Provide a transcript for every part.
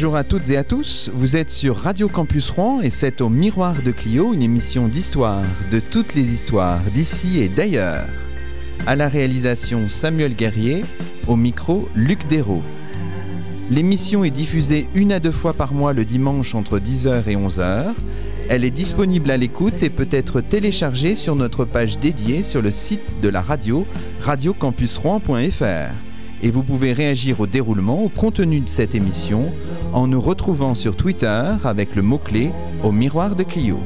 Bonjour à toutes et à tous, vous êtes sur Radio Campus Rouen et c'est au Miroir de Clio, une émission d'histoire, de toutes les histoires d'ici et d'ailleurs. À la réalisation Samuel Guerrier, au micro Luc Dérault. L'émission est diffusée une à deux fois par mois le dimanche entre 10h et 11h. Elle est disponible à l'écoute et peut être téléchargée sur notre page dédiée sur le site de la radio radiocampusrouen.fr. Et vous pouvez réagir au déroulement, au contenu de cette émission en nous retrouvant sur Twitter avec le mot-clé au miroir de Clio.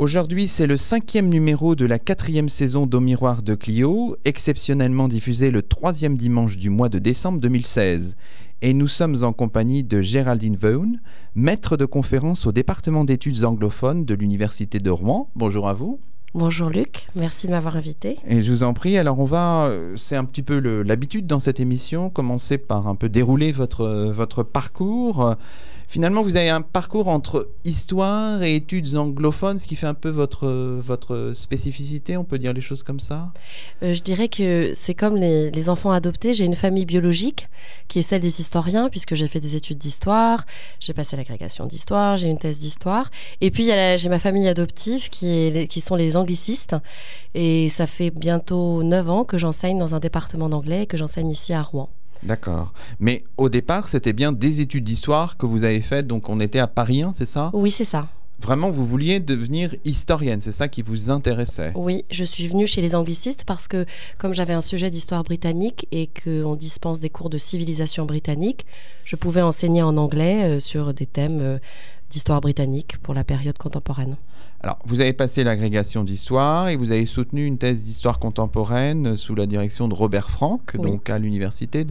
Aujourd'hui, c'est le cinquième numéro de la quatrième saison d'Au Miroir de Clio, exceptionnellement diffusé le troisième dimanche du mois de décembre 2016. Et nous sommes en compagnie de Géraldine Vaughan, maître de conférence au département d'études anglophones de l'Université de Rouen. Bonjour à vous. Bonjour Luc, merci de m'avoir invité. Et je vous en prie, alors on va, euh, c'est un petit peu l'habitude dans cette émission, commencer par un peu dérouler votre, votre parcours. Finalement, vous avez un parcours entre histoire et études anglophones, ce qui fait un peu votre, votre spécificité, on peut dire les choses comme ça? Euh, je dirais que c'est comme les, les enfants adoptés. J'ai une famille biologique qui est celle des historiens, puisque j'ai fait des études d'histoire, j'ai passé l'agrégation d'histoire, j'ai une thèse d'histoire. Et puis j'ai ma famille adoptive qui, qui sont les anglicistes. Et ça fait bientôt 9 ans que j'enseigne dans un département d'anglais et que j'enseigne ici à Rouen. D'accord. Mais au départ, c'était bien des études d'histoire que vous avez faites, donc on était à Paris 1, c'est ça? Oui, c'est ça. Vraiment, vous vouliez devenir historienne, c'est ça qui vous intéressait? Oui, je suis venue chez les anglicistes parce que comme j'avais un sujet d'histoire britannique et qu'on dispense des cours de civilisation britannique, je pouvais enseigner en anglais euh, sur des thèmes euh, d'histoire britannique pour la période contemporaine. Alors, vous avez passé l'agrégation d'histoire et vous avez soutenu une thèse d'histoire contemporaine sous la direction de Robert Franck, Oui. donc à l'université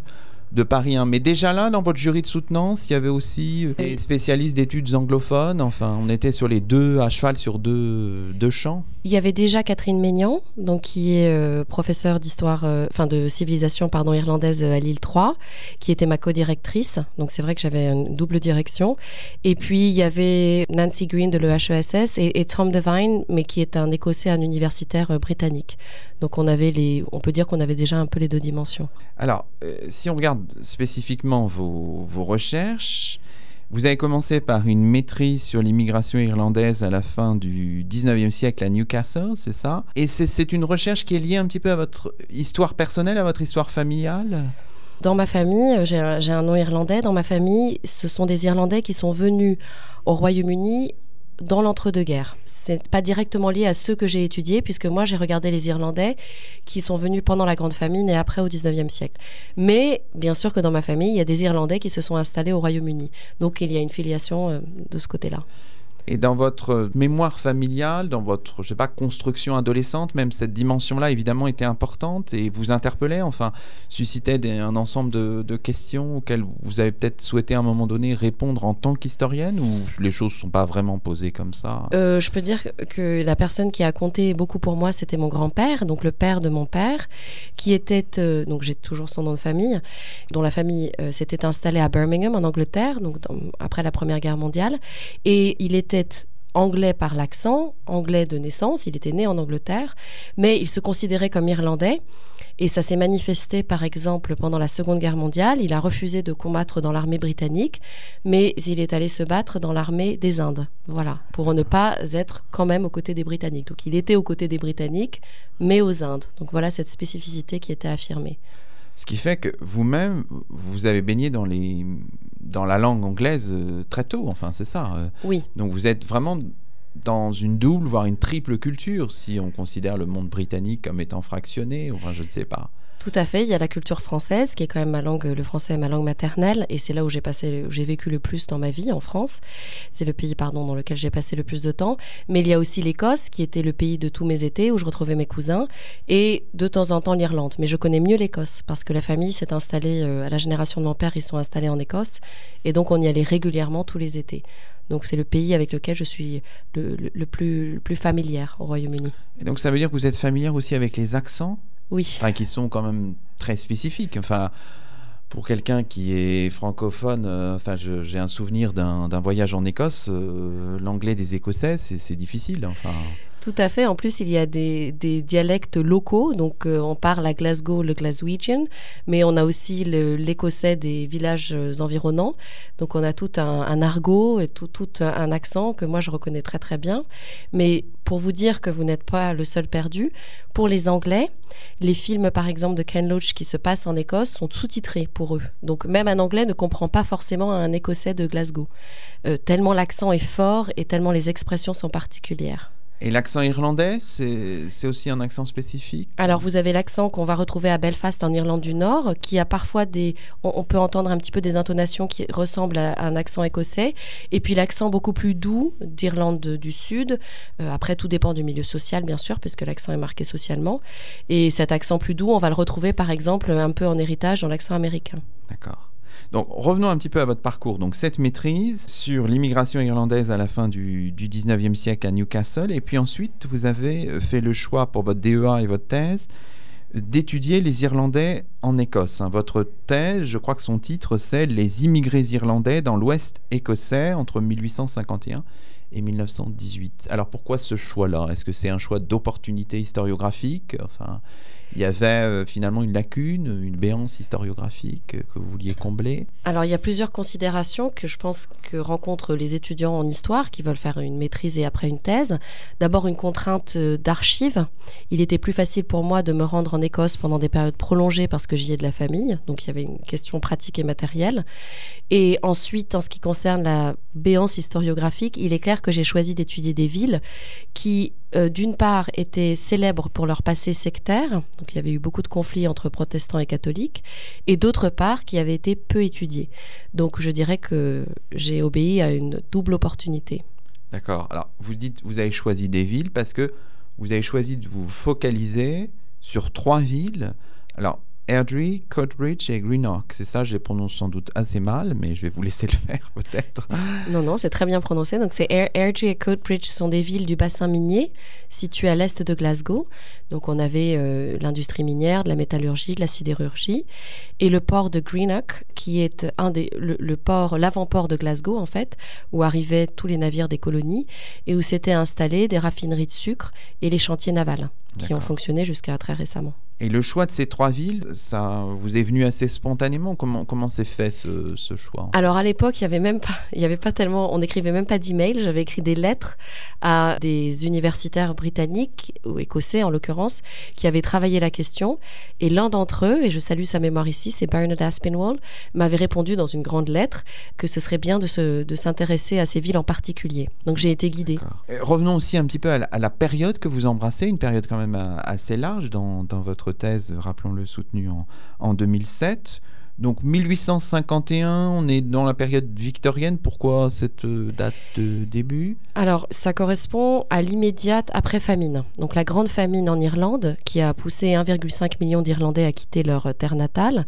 de, Paris 1. Mais déjà là, dans votre jury de soutenance, il y avait aussi euh, des spécialistes d'études anglophones. Enfin, on était sur les deux, à cheval sur deux, deux champs. Il y avait déjà Catherine Maignan, donc qui est euh, professeure d'histoire, euh, enfin de civilisation pardon irlandaise à Lille 3, qui était ma co-directrice. Donc c'est vrai que j'avais une double direction. Et puis il y avait Nancy Green de l'EHESS et, et Tom Devine, mais qui est un Écossais, un universitaire euh, britannique. Donc on avait les, on peut dire qu'on avait déjà un peu les deux dimensions. Alors, euh, si on regarde spécifiquement vos, vos recherches, vous avez commencé par une maîtrise sur l'immigration irlandaise à la fin du 19e siècle à Newcastle, c'est ça? Et c'est- une recherche qui est liée un petit peu à votre histoire personnelle, à votre histoire familiale? Dans ma famille, euh, j'ai un, j'ai un nom irlandais. Dans ma famille, ce sont des Irlandais qui sont venus au Royaume-Uni dans l'entre-deux-guerres. C'est pas directement lié à ceux que j'ai étudiés, puisque moi j'ai regardé les Irlandais qui sont venus pendant la Grande Famine et après au 19e siècle. Mais bien sûr que dans ma famille, il y a des Irlandais qui se sont installés au Royaume-Uni. Donc il y a une filiation euh, de ce côté-là. Et dans votre mémoire familiale, dans votre, je sais pas, construction adolescente, même cette dimension-là, évidemment, était importante et vous interpellait, enfin, suscitait un ensemble de, questions auxquelles vous avez peut-être souhaité à un moment donné répondre en tant qu'historienne ou les choses ne sont pas vraiment posées comme ça? Euh, je peux dire que- la personne qui a compté beaucoup pour moi, c'était mon grand-père, donc le père de mon père, qui était, euh, donc j'ai toujours son nom de famille, dont la famille euh, s'était installée à Birmingham, en Angleterre, donc après la Première Guerre mondiale, et il était anglais par l'accent, anglais de naissance, il était né en Angleterre, mais il se considérait comme irlandais. Et ça s'est manifesté, par exemple, pendant la Seconde Guerre mondiale. Il a refusé de combattre dans l'armée britannique, mais il est allé se battre dans l'armée des Indes. Voilà, pour ne pas être quand même aux côtés des Britanniques. Donc il était aux côtés des Britanniques, mais aux Indes. Donc voilà cette spécificité qui était affirmée. Ce qui fait que vous-même, vous avez baigné dans, les, dans la langue anglaise euh, très tôt, enfin, c'est ça. euh. Oui, Donc vous êtes vraiment dans une double, voire une triple culture, si on considère le monde britannique comme étant fractionné, enfin, je ne sais pas. Tout à fait. Il y a la culture française, qui est quand même ma langue, le français est ma langue maternelle, et c'est là où j'ai passé, j'ai vécu le plus dans ma vie, en France. C'est le pays, pardon, dans lequel j'ai passé le plus de temps. Mais il y a aussi l'Écosse, qui était le pays de tous mes étés, où je retrouvais mes cousins, et de temps en temps l'Irlande. Mais je connais mieux l'Écosse, parce que la famille s'est installée, euh, à la génération de mon père, ils sont installés en Écosse, et donc on y allait régulièrement tous les étés. Donc c'est le pays avec lequel je suis le plus, le plus familière au Royaume-Uni. Et donc ça veut dire que vous êtes familière aussi avec les accents, Enfin, qui sont quand même très spécifiques. Enfin, Pour quelqu'un qui est francophone, euh, enfin, j'ai un souvenir d'un voyage en Écosse. euh, L'anglais des Écossais, c'est difficile. Tout à fait. En plus, il y a des, dialectes locaux. Donc, euh, on parle à Glasgow le Glaswegian, mais on a aussi l'écossais des villages euh, environnants. Donc, on a tout un, argot et tout, tout un accent que moi, je reconnais très, très bien. Mais pour vous dire que vous n'êtes pas le seul perdu, pour les Anglais, les films, par exemple, de Ken Loach qui se passent en Écosse sont sous-titrés pour eux. Donc, même un Anglais ne comprend pas forcément un Écossais de Glasgow. Euh, tellement l'accent est fort et tellement les expressions sont particulières. Et l'accent irlandais, c'est aussi un accent spécifique? Alors vous avez l'accent qu'on va retrouver à Belfast en Irlande du Nord, qui a parfois des... On, on peut entendre un petit peu des intonations qui ressemblent à, à un accent écossais, et puis l'accent beaucoup plus doux d'Irlande du Sud. Euh, après, tout dépend du milieu social, bien sûr, puisque l'accent est marqué socialement. Et cet accent plus doux, on va le retrouver par exemple un peu en héritage dans l'accent américain. D'accord. Donc revenons un petit peu à votre parcours. Donc cette maîtrise sur l'immigration irlandaise à la fin du, du 19e siècle à Newcastle, et puis ensuite vous avez euh, fait le choix pour votre DEA et votre thèse d'étudier les Irlandais en Écosse. hein. Votre thèse, je crois que son titre c'est Les immigrés irlandais dans l'Ouest écossais entre 1851 et 1918. Alors pourquoi ce choix-là? Est-ce que c'est un choix d'opportunité historiographique? Il y avait euh, finalement une lacune, une béance historiographique que vous vouliez combler. Alors il y a plusieurs considérations que je pense que rencontrent les étudiants en histoire qui veulent faire une maîtrise et après une thèse. D'abord une contrainte euh, d'archives. Il était plus facile pour moi de me rendre en Écosse pendant des périodes prolongées parce que j'y ai de la famille, donc il y avait une question pratique et matérielle. Et ensuite, en ce qui concerne la béance historiographique, il est clair que j'ai choisi d'étudier des villes qui, euh, d'une part, étaient célèbres pour leur passé sectaire, donc il y avait eu beaucoup de conflits entre protestants et catholiques, et d'autre part, qui avaient été peu étudiées. Donc je dirais que j'ai obéi à une double opportunité. D'accord. Alors vous dites, vous avez choisi des villes parce que vous avez choisi de vous focaliser sur trois villes. Alors Airdrie, Coatbridge et Greenock. C'est ça, je les prononce sans doute assez mal, mais je vais vous laisser le faire peut-être. Non, non, c'est très bien prononcé. Donc, c'est Air- Airdrie et Coatbridge sont des villes du bassin minier situées à l'est de Glasgow. Donc, on avait euh, l'industrie minière, de la métallurgie, de la sidérurgie, et le port de Greenock, qui est un des le, le port, l'avant-port de Glasgow en fait, où arrivaient tous les navires des colonies et où s'étaient installées des raffineries de sucre et les chantiers navals qui ont fonctionné jusqu'à très récemment. Et le choix de ces trois villes, ça vous est venu assez spontanément? Comment comment s'est fait ce, ce choix? Alors à l'époque, il y avait même pas, il y avait pas tellement, on n'écrivait même pas d'email. J'avais écrit des lettres à des universitaires britanniques ou écossais en l'occurrence qui avaient travaillé la question. Et l'un d'entre eux, et je salue sa mémoire ici, c'est Bernard Aspinwall, m'avait répondu dans une grande lettre que ce serait bien de se, de s'intéresser à ces villes en particulier. Donc j'ai été guidée. D'accord. Revenons aussi un petit peu à la, à la période que vous embrassez, une période quand même euh, assez large dans, dans votre thèse, rappelons-le, soutenue en, en 2007. Donc 1851, on est dans la période victorienne. Pourquoi cette euh, date de début? Alors, ça correspond à l'immédiate après-famine. Donc, la grande famine en Irlande, qui a poussé 1,5 million d'Irlandais à quitter leur euh, terre natale.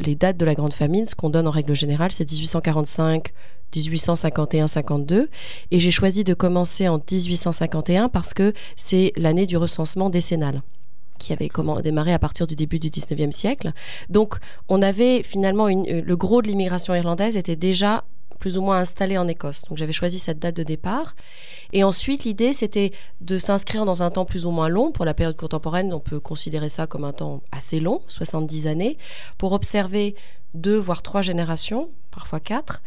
Les dates de la grande famine, ce qu'on donne en règle générale, c'est 1845, 1851-52. Et j'ai choisi de commencer en 1851 parce que c'est l'année du recensement décennal qui avait démarré à partir du début du 19e siècle. Donc, on avait finalement euh, le gros de l'immigration irlandaise était déjà plus ou moins installé en Écosse. Donc j'avais choisi cette date de départ. Et ensuite, l'idée, c'était de s'inscrire dans un temps plus ou moins long. Pour la période contemporaine, on peut considérer ça comme un temps assez long, 70 années, pour observer deux, voire trois générations, parfois quatre.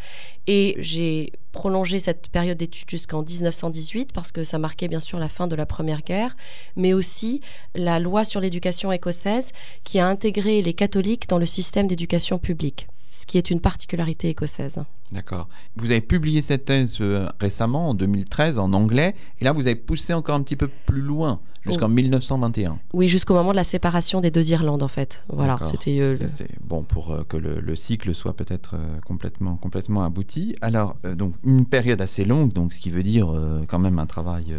Et j'ai prolongé cette période d'études jusqu'en 1918 parce que ça marquait bien sûr la fin de la Première Guerre, mais aussi la loi sur l'éducation écossaise qui a intégré les catholiques dans le système d'éducation publique, ce qui est une particularité écossaise. D'accord. Vous avez publié cette thèse euh, récemment, en 2013, en anglais, et là vous avez poussé encore un petit peu plus loin, jusqu'en 1921. Oui, jusqu'au moment de la séparation des deux Irlandes, en fait. Voilà, c'était euh, bon pour euh, que le, le cycle soit peut-être euh, complètement, complètement abouti. Alors, donc une période assez longue, donc ce qui veut dire quand même un travail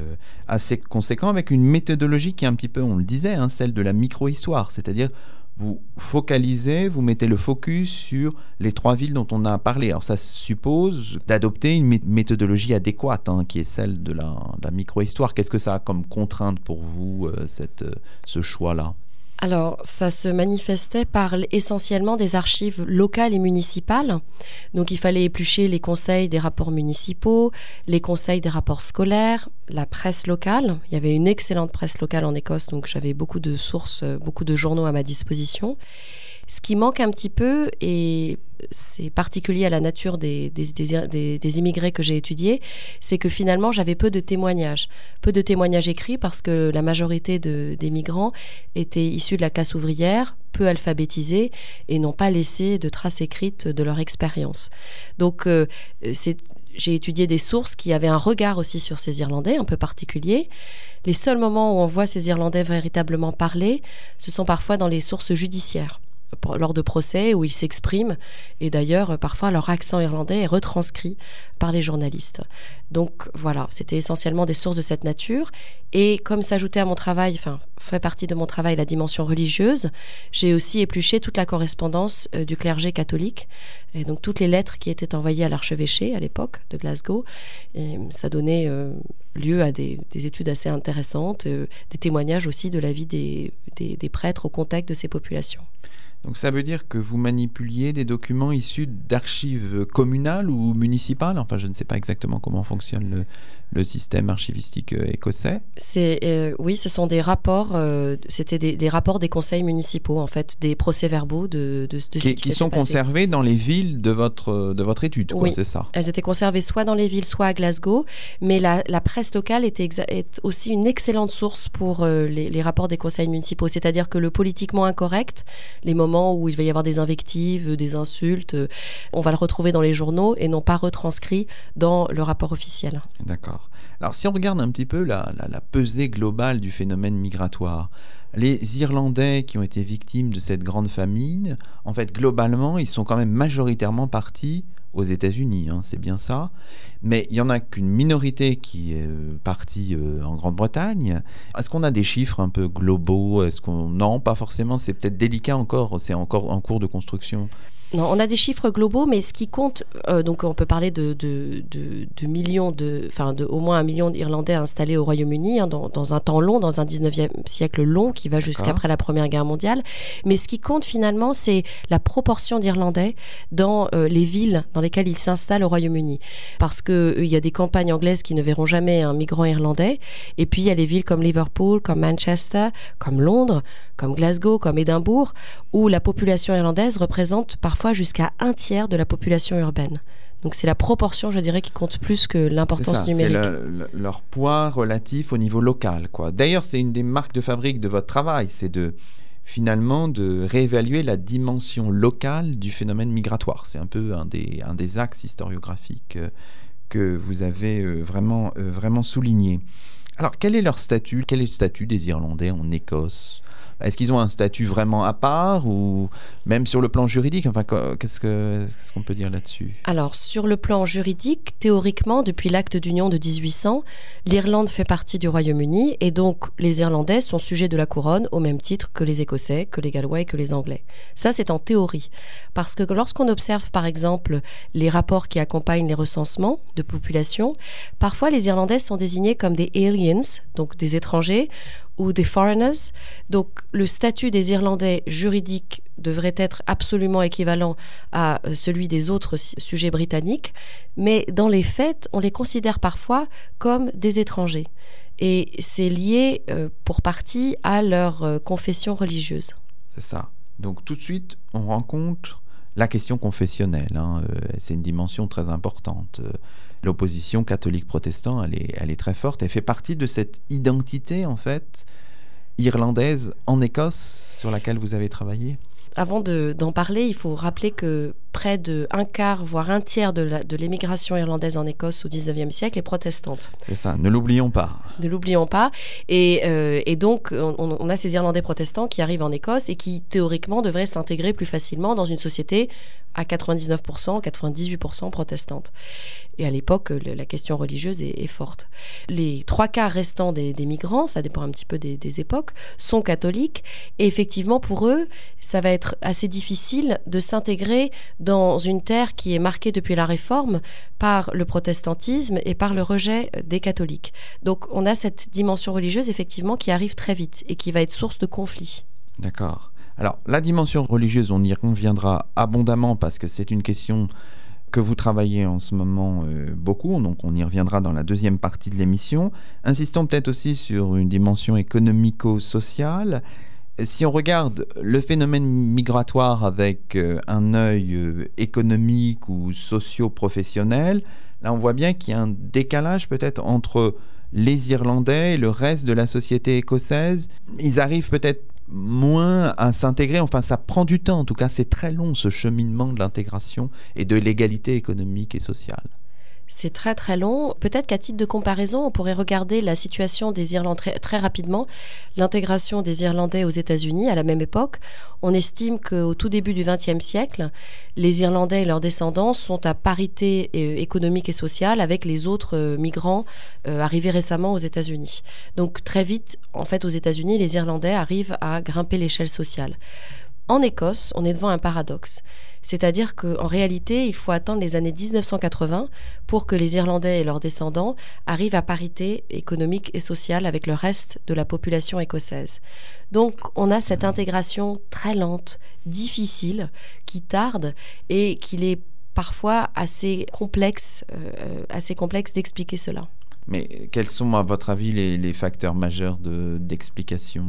assez conséquent avec une méthodologie qui est un petit peu, on le disait, hein, celle de la micro-histoire, c'est-à-dire vous focalisez, vous mettez le focus sur les trois villes dont on a parlé. Alors ça suppose d'adopter une mé- méthodologie adéquate, hein, qui est celle de la, micro-histoire. Qu'est-ce que ça a comme contrainte pour vous, euh, euh, ce choix-là? Alors, ça se manifestait par essentiellement des archives locales et municipales. Donc, il fallait éplucher les conseils des rapports municipaux, les conseils des rapports scolaires, la presse locale. Il y avait une excellente presse locale en Écosse, donc j'avais beaucoup de sources, beaucoup de journaux à ma disposition. Ce qui manque un petit peu, et c'est particulier à la nature des, immigrés que j'ai étudiés, c'est que finalement j'avais peu de témoignages. Peu de témoignages écrits parce que la majorité de- des migrants étaient issus de la classe ouvrière, peu alphabétisés et n'ont pas laissé de traces écrites de leur expérience. Donc euh, c'est j'ai étudié des sources qui avaient un regard aussi sur ces Irlandais, un peu particulier. Les seuls moments où on voit ces Irlandais véritablement parler, ce sont parfois dans les sources judiciaires lors de procès où ils s'expriment et d'ailleurs parfois leur accent irlandais est retranscrit par les journalistes. Donc voilà, c'était essentiellement des sources de cette nature. Et comme s'ajoutait à mon travail, enfin fait partie de mon travail la dimension religieuse, j'ai aussi épluché toute la correspondance euh, du clergé catholique. Et donc toutes les lettres qui étaient envoyées à l'archevêché à l'époque de Glasgow et ça donnait euh, lieu à des, des études assez intéressantes, euh, des témoignages aussi de la vie des prêtres au contact de ces populations. Donc ça veut dire que vous manipuliez des documents issus d'archives communales ou municipales? Enfin, je ne sais pas exactement comment fonctionne le, le système archivistique euh, écossais. C'est euh, oui, ce sont des rapports. euh, C'était des, des rapports des conseils municipaux, en fait, des procès-verbaux de, de, de ce qui, qui, qui s'était sont passé. conservés dans les villes de votre, de votre étude, Oui. c'est ça Elles étaient conservées soit dans les villes, soit à Glasgow. Mais la, la presse locale était est aussi une excellente source pour euh, les, les rapports des conseils municipaux. C'est-à-dire que le politiquement incorrect, les moments où il va y avoir des invectives, des insultes, on va le retrouver dans les journaux et non pas retranscrit dans le rapport officiel. D'accord. Alors, si on regarde un petit peu la, la- pesée globale du phénomène migratoire, les Irlandais qui ont été victimes de cette grande famine, en fait, globalement, ils sont quand même majoritairement partis aux États-Unis, hein, c'est bien ça. Mais il y en a qu'une minorité qui est euh, partie euh, en Grande-Bretagne. Est-ce qu'on a des chiffres un peu globaux? Est-ce qu'on non, pas forcément. C'est peut-être délicat encore. C'est encore en cours de construction. Non, on a des chiffres globaux, mais ce qui compte, euh, donc on peut parler de, de, de- de millions, de, enfin de au moins un million d'Irlandais installés au Royaume-Uni hein, dans, dans un temps long, dans un 19e siècle long qui va jusqu'après la Première Guerre mondiale. Mais ce qui compte finalement, c'est la proportion d'Irlandais dans euh, les villes dans lesquelles ils s'installent au Royaume-Uni. Parce qu'il y a des campagnes anglaises qui ne verront jamais un migrant irlandais, et puis il y a les villes comme Liverpool, comme Manchester, comme Londres, comme Glasgow, comme Édimbourg, où la population irlandaise représente parfois jusqu'à un tiers de la population urbaine. Donc c'est la proportion, je dirais, qui compte plus que C'est l'importance c'est numérique. le- le- leur poids relatif au niveau local. Quoi. D'ailleurs, c'est une des marques de fabrique de votre travail, c'est de finalement de réévaluer la dimension locale du phénomène migratoire. C'est un peu un des, un des axes historiographiques euh, que vous avez euh, vraiment, euh, vraiment souligné. Alors, quel est leur statut? Quel est le statut des Irlandais en Écosse? Est-ce qu'ils ont un statut vraiment à part ou même sur le plan juridique Enfin, qu'est-ce que- qu'est-ce qu'on peut dire là-dessus? Alors, sur le plan juridique, théoriquement, depuis l'acte d'union de 1800, l'Irlande fait partie du Royaume-Uni et donc les Irlandais sont sujets de la couronne au même titre que les Écossais, que les Gallois et que les Anglais. Ça, c'est en théorie. Parce que lorsqu'on observe, par exemple, les rapports qui accompagnent les recensements de population, parfois les Irlandais sont désignés comme des aliens, donc des étrangers, ou des foreigners. Donc, le statut des Irlandais juridique devrait être absolument équivalent à euh, celui des autres sujets britanniques, mais dans les faits, on les considère parfois comme des étrangers. Et c'est lié euh, pour partie à leur euh, confession religieuse. C'est ça. Donc tout de suite, on rencontre la question confessionnelle. hein, c'est une dimension très importante. L'opposition catholique-protestant, elle est, elle est très forte. Elle fait partie de cette identité, en fait, irlandaise en Écosse sur laquelle vous avez travaillé? Avant de- d'en parler, il faut rappeler que près de un quart, voire un tiers de l'émigration irlandaise en Écosse au 19e siècle est protestante. C'est ça, ne l'oublions pas. Ne l'oublions pas. Et, euh, et donc, on, on a ces Irlandais protestants qui arrivent en Écosse et qui, théoriquement, devraient s'intégrer plus facilement dans une société à 99%, 98% protestante. Et à l'époque, la question religieuse est, est forte. Les trois quarts restants des, des migrants, ça dépend un petit peu des, des époques, sont catholiques. Et effectivement, pour eux, ça va être assez difficile de s'intégrer dans une terre qui est marquée depuis la Réforme par le protestantisme et par le rejet des catholiques. Donc on a cette dimension religieuse effectivement qui arrive très vite et qui va être source de conflits. D'accord. Alors, la dimension religieuse, on y reviendra abondamment parce que c'est une question que vous travaillez en ce moment euh, beaucoup, donc on y reviendra dans la deuxième partie de l'émission. Insistons peut-être aussi sur une dimension économico-sociale. Si on regarde le phénomène migratoire avec euh, un œil euh, économique ou socio-professionnel, là on voit bien qu'il y a un décalage peut-être entre les Irlandais et le reste de la société écossaise. Ils arrivent peut-être moins à s'intégrer. Enfin, ça prend du temps. En tout cas, c'est très long ce cheminement de l'intégration et de l'égalité économique et sociale. C'est très très long. Peut-être qu'à titre de comparaison, on pourrait regarder la situation des Irlandais très, rapidement. L'intégration des Irlandais aux États-Unis à la même époque. On estime qu'au tout début du XXe siècle, les Irlandais et leurs descendants sont à parité euh, économique et sociale avec les autres euh, migrants euh, arrivés récemment aux États-Unis. Donc très vite, en fait, aux États-Unis, les Irlandais arrivent à grimper l'échelle sociale. En Écosse, on est devant un paradoxe. C'est-à-dire qu'en réalité, il faut attendre les années 1980 pour que les Irlandais et leurs descendants arrivent à parité économique et sociale avec le reste de la population écossaise. Donc on a cette intégration très lente, difficile, qui tarde et qu'il est parfois assez complexe, euh, assez complexe d'expliquer cela. Mais quels sont, à votre avis, les, facteurs majeurs d'explication?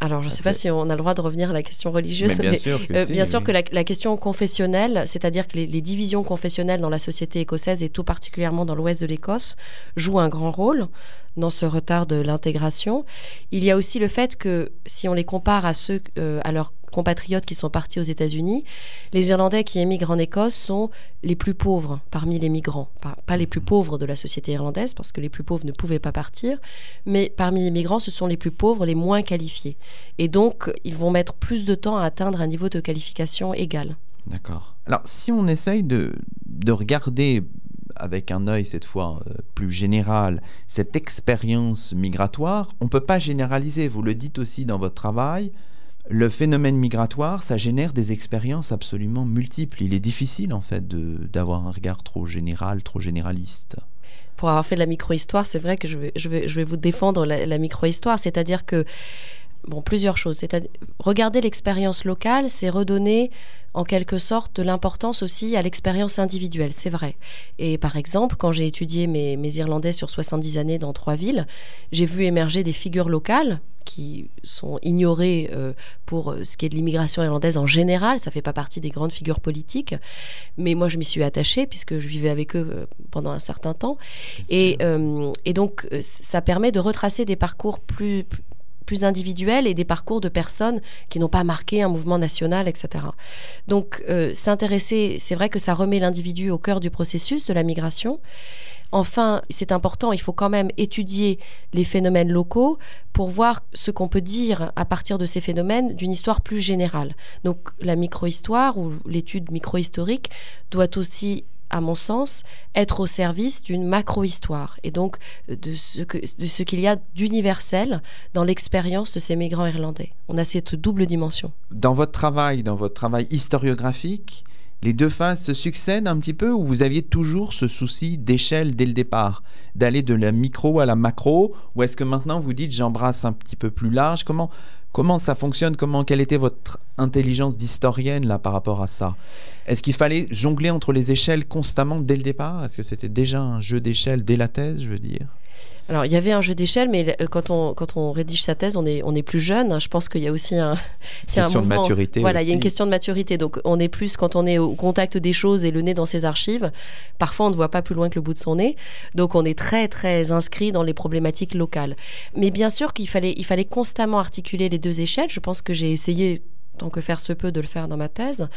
Alors, je ne sais pas si on a le droit de revenir à la question religieuse, mais bien sûr que, euh, bien sûr que la, question confessionnelle, c'est-à-dire que les, les, divisions confessionnelles dans la société écossaise et tout particulièrement dans l'ouest de l'Écosse, jouent un grand rôle dans ce retard de l'intégration. Il y a aussi le fait que si on les compare à ceux, euh, à leurs compatriotes qui sont partis aux États-Unis, les Irlandais qui émigrent en Écosse sont les plus pauvres parmi les migrants. Pas, les plus pauvres de la société irlandaise, parce que les plus pauvres ne pouvaient pas partir, mais parmi les migrants, ce sont les plus pauvres, les moins qualifiés. Et donc, ils vont mettre plus de temps à atteindre un niveau de qualification égal. D'accord. Alors, si on essaye de, de regarder avec un œil cette fois euh, plus général, cette expérience migratoire, on ne peut pas généraliser, vous le dites aussi dans votre travail, le phénomène migratoire, ça génère des expériences absolument multiples. Il est difficile en fait d'avoir un regard trop général, trop généraliste. Pour avoir fait de la micro-histoire, c'est vrai que je vais, je vais, je vais vous défendre la, la micro-histoire, c'est-à-dire que bon, plusieurs choses. C'est regarder l'expérience locale, c'est redonner en quelque sorte de l'importance aussi à l'expérience individuelle, c'est vrai. Et par exemple, quand j'ai étudié mes, Irlandais sur 70 années dans trois villes, j'ai vu émerger des figures locales qui sont ignorées euh, pour euh, ce qui est de l'immigration irlandaise en général. Ça ne fait pas partie des grandes figures politiques. Mais moi, je m'y suis attachée puisque je vivais avec eux euh, pendant un certain temps. Et, et, donc, ça permet de retracer des parcours plus plus individuels et des parcours de personnes qui n'ont pas marqué un mouvement national, etc. Donc euh, s'intéresser, c'est vrai que ça remet l'individu au cœur du processus de la migration. Enfin, c'est important, il faut quand même étudier les phénomènes locaux pour voir ce qu'on peut dire à partir de ces phénomènes d'une histoire plus générale. Donc la micro-histoire ou l'étude micro-historique doit aussi à mon sens, être au service d'une macro-histoire et donc euh, de ce, qu'il y a d'universel dans l'expérience de ces migrants irlandais. On a cette double dimension. Dans votre travail, dans votre travail historiographique, les deux phases se succèdent un petit peu ou vous aviez toujours ce souci d'échelle dès le départ, d'aller de la micro à la macro, ou est-ce que maintenant vous dites j'embrasse un petit peu plus large? Comment comment ça fonctionne? Comment quelle était votre intelligence d'historienne là par rapport à ça? Est-ce qu'il fallait jongler entre les échelles constamment dès le départ? Est-ce que c'était déjà un jeu d'échelle dès la thèse, je veux dire? Alors, il y avait un jeu d'échelle, mais quand on, quand on rédige sa thèse, on est, on est plus jeune. Je pense qu'il y a aussi un. Il y a question de maturité. Voilà, il y a une question de maturité. Donc, on est plus quand on est au contact des choses et le nez dans ses archives. Parfois, on ne voit pas plus loin que le bout de son nez. Donc, on est très, très inscrit dans les problématiques locales. Mais bien sûr qu'il fallait, il fallait constamment articuler les deux échelles. Je pense que j'ai essayé tant que faire se peut de le faire dans ma thèse,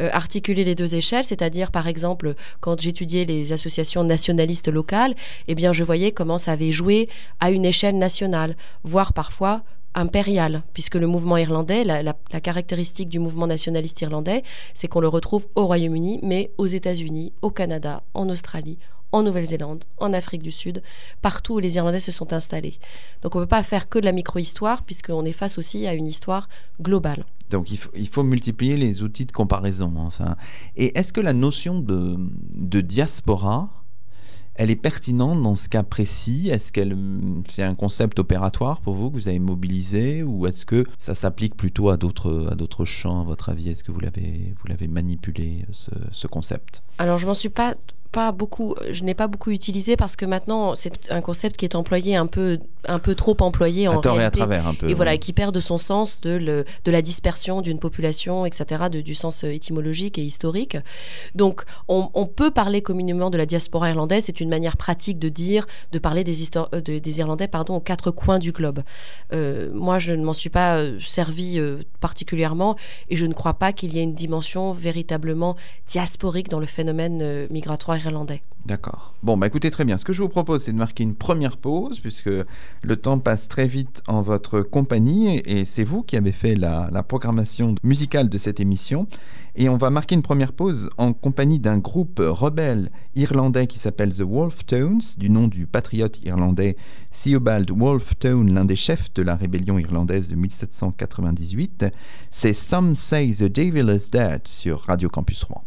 euh, articuler les deux échelles, c'est-à-dire par exemple quand j'étudiais les associations nationalistes locales, eh bien je voyais comment ça avait joué à une échelle nationale, voire parfois impériale, puisque le mouvement irlandais, la, caractéristique du mouvement nationaliste irlandais, c'est qu'on le retrouve au Royaume-Uni, mais aux États-Unis, au Canada, en Australie, en Nouvelle-Zélande, en Afrique du Sud, partout où les Irlandais se sont installés. Donc on ne peut pas faire que de la micro-histoire, puisqu'on est face aussi à une histoire globale. Donc il faut, multiplier les outils de comparaison. Enfin. Et est-ce que la notion de diaspora, elle est pertinente dans ce cas précis? Est-ce qu'elle c'est un concept opératoire pour vous que vous avez mobilisé ou est-ce que ça s'applique plutôt à d'autres à d'autres champs à votre avis? Est-ce que vous l'avez vous l'avez manipulé ce, ce concept? Alors je m'en suis pas pas beaucoup, je n'ai pas beaucoup utilisé parce que maintenant c'est un concept qui est employé un peu, un peu trop employé à en tort et à travers un peu. et voilà, qui perd de son sens de, le, de la dispersion d'une population, etc., de- du sens euh, étymologique et historique. Donc, on, on peut parler communément de la diaspora irlandaise. C'est une manière pratique de dire, de parler des, histo- euh, de- des Irlandais pardon, aux quatre coins du globe. Euh, moi, je ne m'en suis pas euh, servi particulièrement et je ne crois pas qu'il y ait une dimension véritablement diasporique dans le phénomène migratoire irlandais. D'accord. Bon, bah écoutez très bien. Ce que je vous propose, c'est de marquer une première pause, puisque le temps passe très vite en votre compagnie, et c'est vous qui avez fait la, programmation musicale de cette émission. Et on va marquer une première pause en compagnie d'un groupe rebelle irlandais qui s'appelle The Wolf Tones, du nom du patriote irlandais Theobald Wolfe Tone, l'un des chefs de la rébellion irlandaise de 1798. C'est Some Say the Devil is Dead sur Radio Campus Rouen.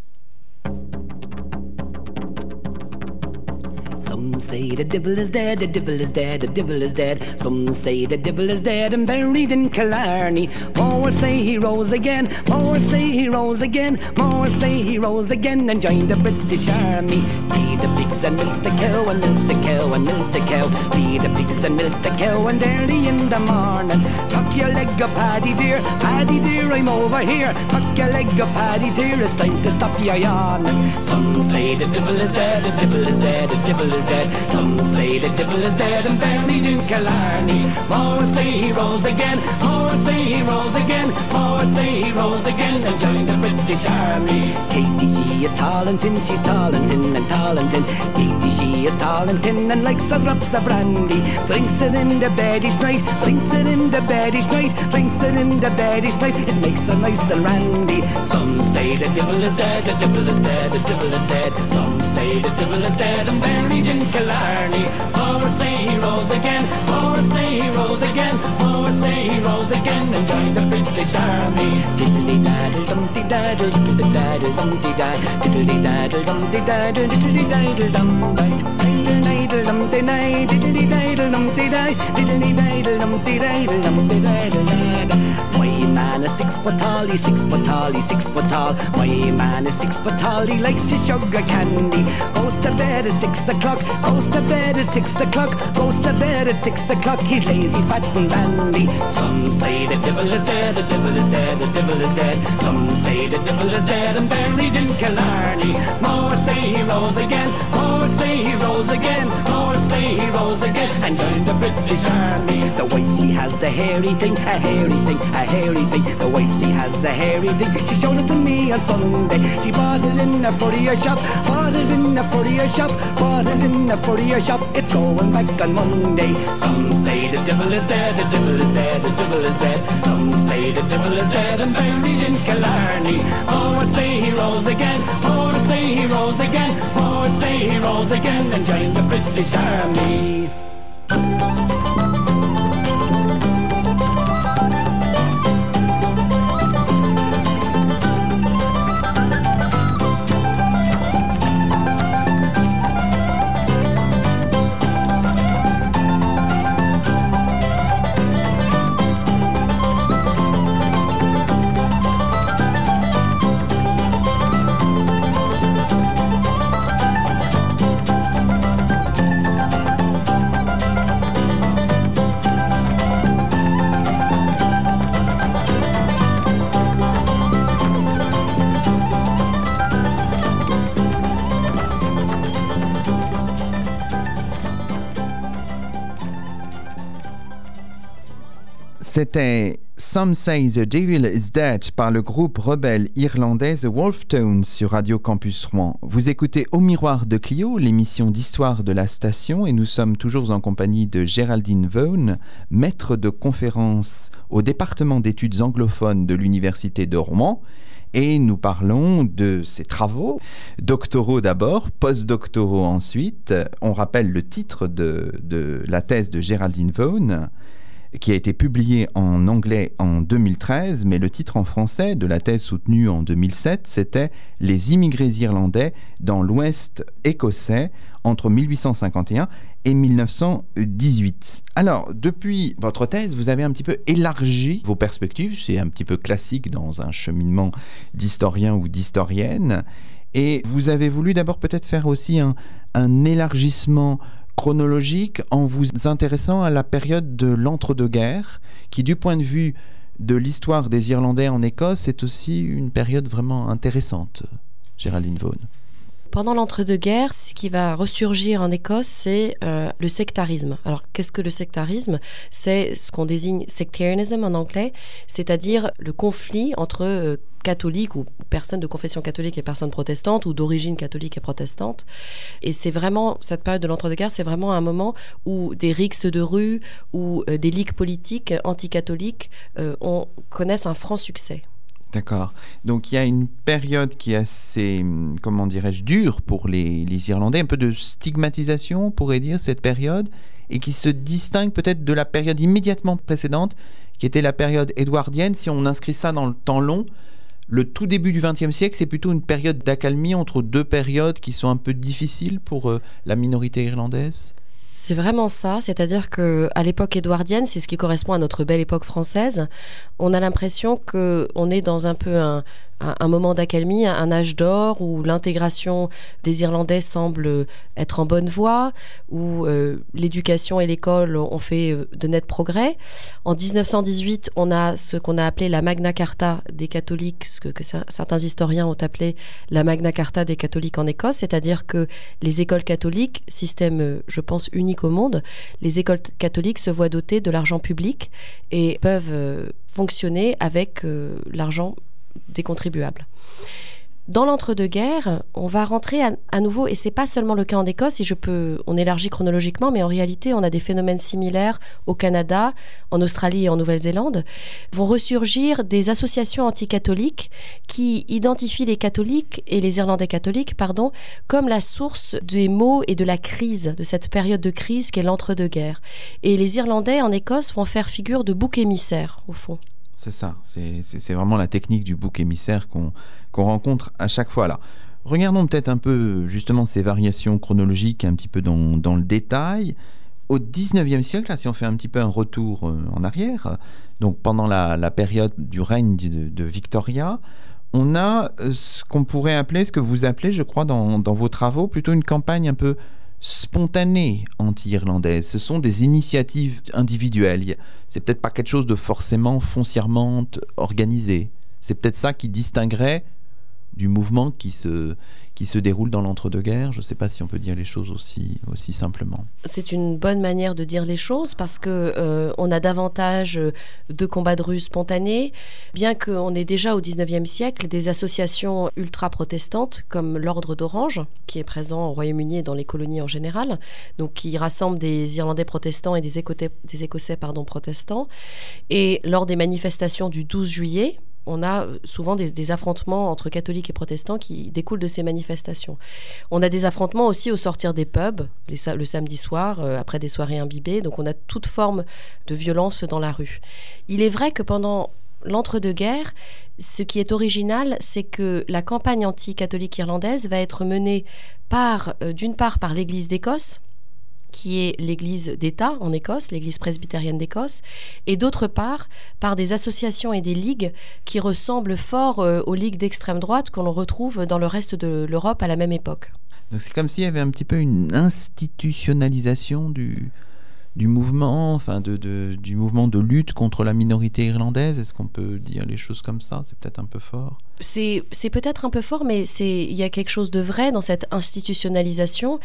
Some say the devil is dead, the devil is dead, the devil is dead. Some say the devil is dead and buried in Killarney. More say he rose again, more say he rose again, more say he rose again and joined the British Army. Feed the pigs and milk the cow and milk the cow and milk the cow. Feed the pigs and milk the cow and early in the morning. Tuck your leg up, Paddy dear, Paddy dear, I'm over here. Tuck your leg up, Paddy dear, it's time to stop your yawning. Some say the devil is dead, the devil is dead, the devil is dead. Some say the devil is dead and buried in Killarney. More say he rose again, more say he rose again, more say he rose again and joined the British Army. Katie, she is tall and thin, she's tall and thin and tall and thin. She is tall and thin and likes a drops of brandy. Drinks it in the bed each night, drinks it in the bed each night, drinks it in the bed each night. It makes her nice and randy. Some say the devil is dead, the devil is dead, the devil is dead. Some say the devil is dead and buried in Killarney. More say he rose again, more say he rose again, more say he rose again and joined the British Army. Diddly daddle dumpty daddle, diddly daddle dumpty daddle, diddly daddle dumpty diddly daddle dum Diddle daddle dumpty daddle, diddly daddle dumpty daddle, diddly daddle dumpty daddle, dumpty daddle daddle. My man is six foot tall, he's six foot tall, he's six foot tall. My man is six foot tall, he likes his sugar candy. Goes to bed at six o'clock, goes to bed at six o'clock, goes to bed at six o'clock. He's lazy, fat and Some say the devil is dead, the devil is dead, the devil is dead. Some say the devil is dead and buried in Killarney. More say he rose again, more say he rose again, say he rose again and joined the British Army. The wife she has the hairy thing, a hairy thing, a hairy thing. The wife she has a hairy thing. She showed it to me on Sunday. She bought it in a furrier shop, bought it in a furrier shop, bought it in a furrier shop. It's going back on Monday. Some say the devil is dead, the devil is dead, the devil is dead. Some say the devil is dead and buried in Killarney. More say he rose again, more say he rose again, say he rose again and joined the British Army. C'était Some Say the Devil is Dead par le groupe rebelle irlandais The Wolf Tones sur Radio Campus Rouen. Vous écoutez Au Miroir de Clio, l'émission d'histoire de la station, et nous sommes toujours en compagnie de Géraldine Vaughan, maître de conférence au département d'études anglophones de l'Université de Rouen. Et nous parlons de ses travaux, doctoraux d'abord, postdoctoraux ensuite. On rappelle le titre de la thèse de Géraldine Vaughan. Qui a été publié en anglais en 2013, mais le titre en français de la thèse soutenue en 2007, c'était Les immigrés irlandais dans l'Ouest écossais entre 1851 et 1918. Alors, depuis votre thèse, vous avez un petit peu élargi vos perspectives, c'est un petit peu classique dans un cheminement d'historien ou d'historienne, et vous avez voulu d'abord peut-être faire aussi un, un élargissement chronologique en vous intéressant à la période de l'entre-deux-guerres, qui du point de vue de l'histoire des Irlandais en Écosse est aussi une période vraiment intéressante, Géraldine Vaughan. Pendant l'entre-deux-guerres, ce qui va ressurgir en Écosse, c'est euh, le sectarisme. Alors, qu'est-ce que le sectarisme? C'est ce qu'on désigne sectarianism en anglais, c'est-à-dire le conflit entre euh, catholiques ou personnes de confession catholique et personnes protestantes ou d'origine catholique et protestante. Et c'est vraiment, cette période de l'entre-deux-guerres, c'est vraiment un moment où des rixes de rue ou euh, des ligues politiques anticatholiques on, connaissent un franc succès. D'accord. Donc il y a une période qui est assez, hum, comment dirais-je, dure pour les, Irlandais, un peu de stigmatisation, on pourrait dire, cette période, et qui se distingue peut-être de la période immédiatement précédente, qui était la période édouardienne. Si on inscrit ça dans le temps long, le tout début du XXe siècle, c'est plutôt une période d'accalmie entre deux périodes qui sont un peu difficiles pour euh, la minorité irlandaise. C'est vraiment ça, c'est-à-dire que à l'époque édouardienne, c'est ce qui correspond à notre belle époque française, on a l'impression que on est dans un peu un, un, moment d'accalmie, un âge d'or où l'intégration des Irlandais semble être en bonne voie, où euh, l'éducation et l'école ont fait euh, de nets progrès. En 1918, on a ce qu'on a appelé la Magna Carta des catholiques, ce que, certains historiens ont appelé la Magna Carta des catholiques en Écosse, c'est-à-dire que les écoles catholiques, système, euh, je pense, unique au monde, les écoles catholiques se voient dotées de l'argent public et peuvent fonctionner avec l'argent des contribuables. Dans l'entre-deux-guerres, on va rentrer à, nouveau, et c'est pas seulement le cas en Écosse, si je peux, on élargit chronologiquement, mais en réalité, on a des phénomènes similaires au Canada, en Australie et en Nouvelle-Zélande, vont ressurgir des associations anticatholiques qui identifient les catholiques et les Irlandais catholiques, pardon, comme la source des maux et de la crise, de cette période de crise qu'est l'entre-deux-guerres. Et les Irlandais en Écosse vont faire figure de bouc émissaire, au fond. C'est ça, c'est vraiment la technique du bouc émissaire qu'on rencontre à chaque fois là. Regardons peut-être un peu justement ces variations chronologiques un petit peu dans, le détail. Au 19e siècle, si on fait un petit peu un retour euh, en arrière, donc pendant la, période du règne de, Victoria, on a euh, ce qu'on pourrait appeler, ce que vous appelez, je crois, dans vos travaux, plutôt une campagne un peu spontanées anti-irlandaises. Ce sont des initiatives individuelles. C'est peut-être pas quelque chose de forcément foncièrement organisé. C'est peut-être ça qui distinguerait du mouvement qui se, qui se déroule dans l'entre-deux-guerres. Je ne sais pas si on peut dire les choses aussi, aussi simplement. C'est une bonne manière de dire les choses parce que euh, on a davantage de combats de rue spontanés, bien qu'on ait déjà au 19e siècle des associations ultra-protestantes comme l'Ordre d'Orange, qui est présent au Royaume-Uni et dans les colonies en général, donc qui rassemble des Irlandais protestants et des, des Écossais pardon, protestants. Et lors des manifestations du 12 juillet, on a souvent des, affrontements entre catholiques et protestants qui découlent de ces manifestations. On a des affrontements aussi au sortir des pubs, le samedi soir, euh, après des soirées imbibées. Donc on a toute forme de violence dans la rue. Il est vrai que pendant l'entre-deux-guerres, ce qui est original, c'est que la campagne anti-catholique irlandaise va être menée par, euh, d'une part, par l'Église d'Écosse, qui est l'Église d'État en Écosse, l'Église presbytérienne d'Écosse, et d'autre part par des associations et des ligues qui ressemblent fort euh, aux ligues d'extrême droite qu'on retrouve dans le reste de l'Europe à la même époque. Donc c'est comme s'il y avait un petit peu une institutionnalisation du, du mouvement, enfin de, du mouvement de lutte contre la minorité irlandaise. Est-ce qu'on peut dire les choses comme ça? C'est peut-être un peu fort. C'est peut-être un peu fort, mais il y a quelque chose de vrai dans cette institutionnalisation.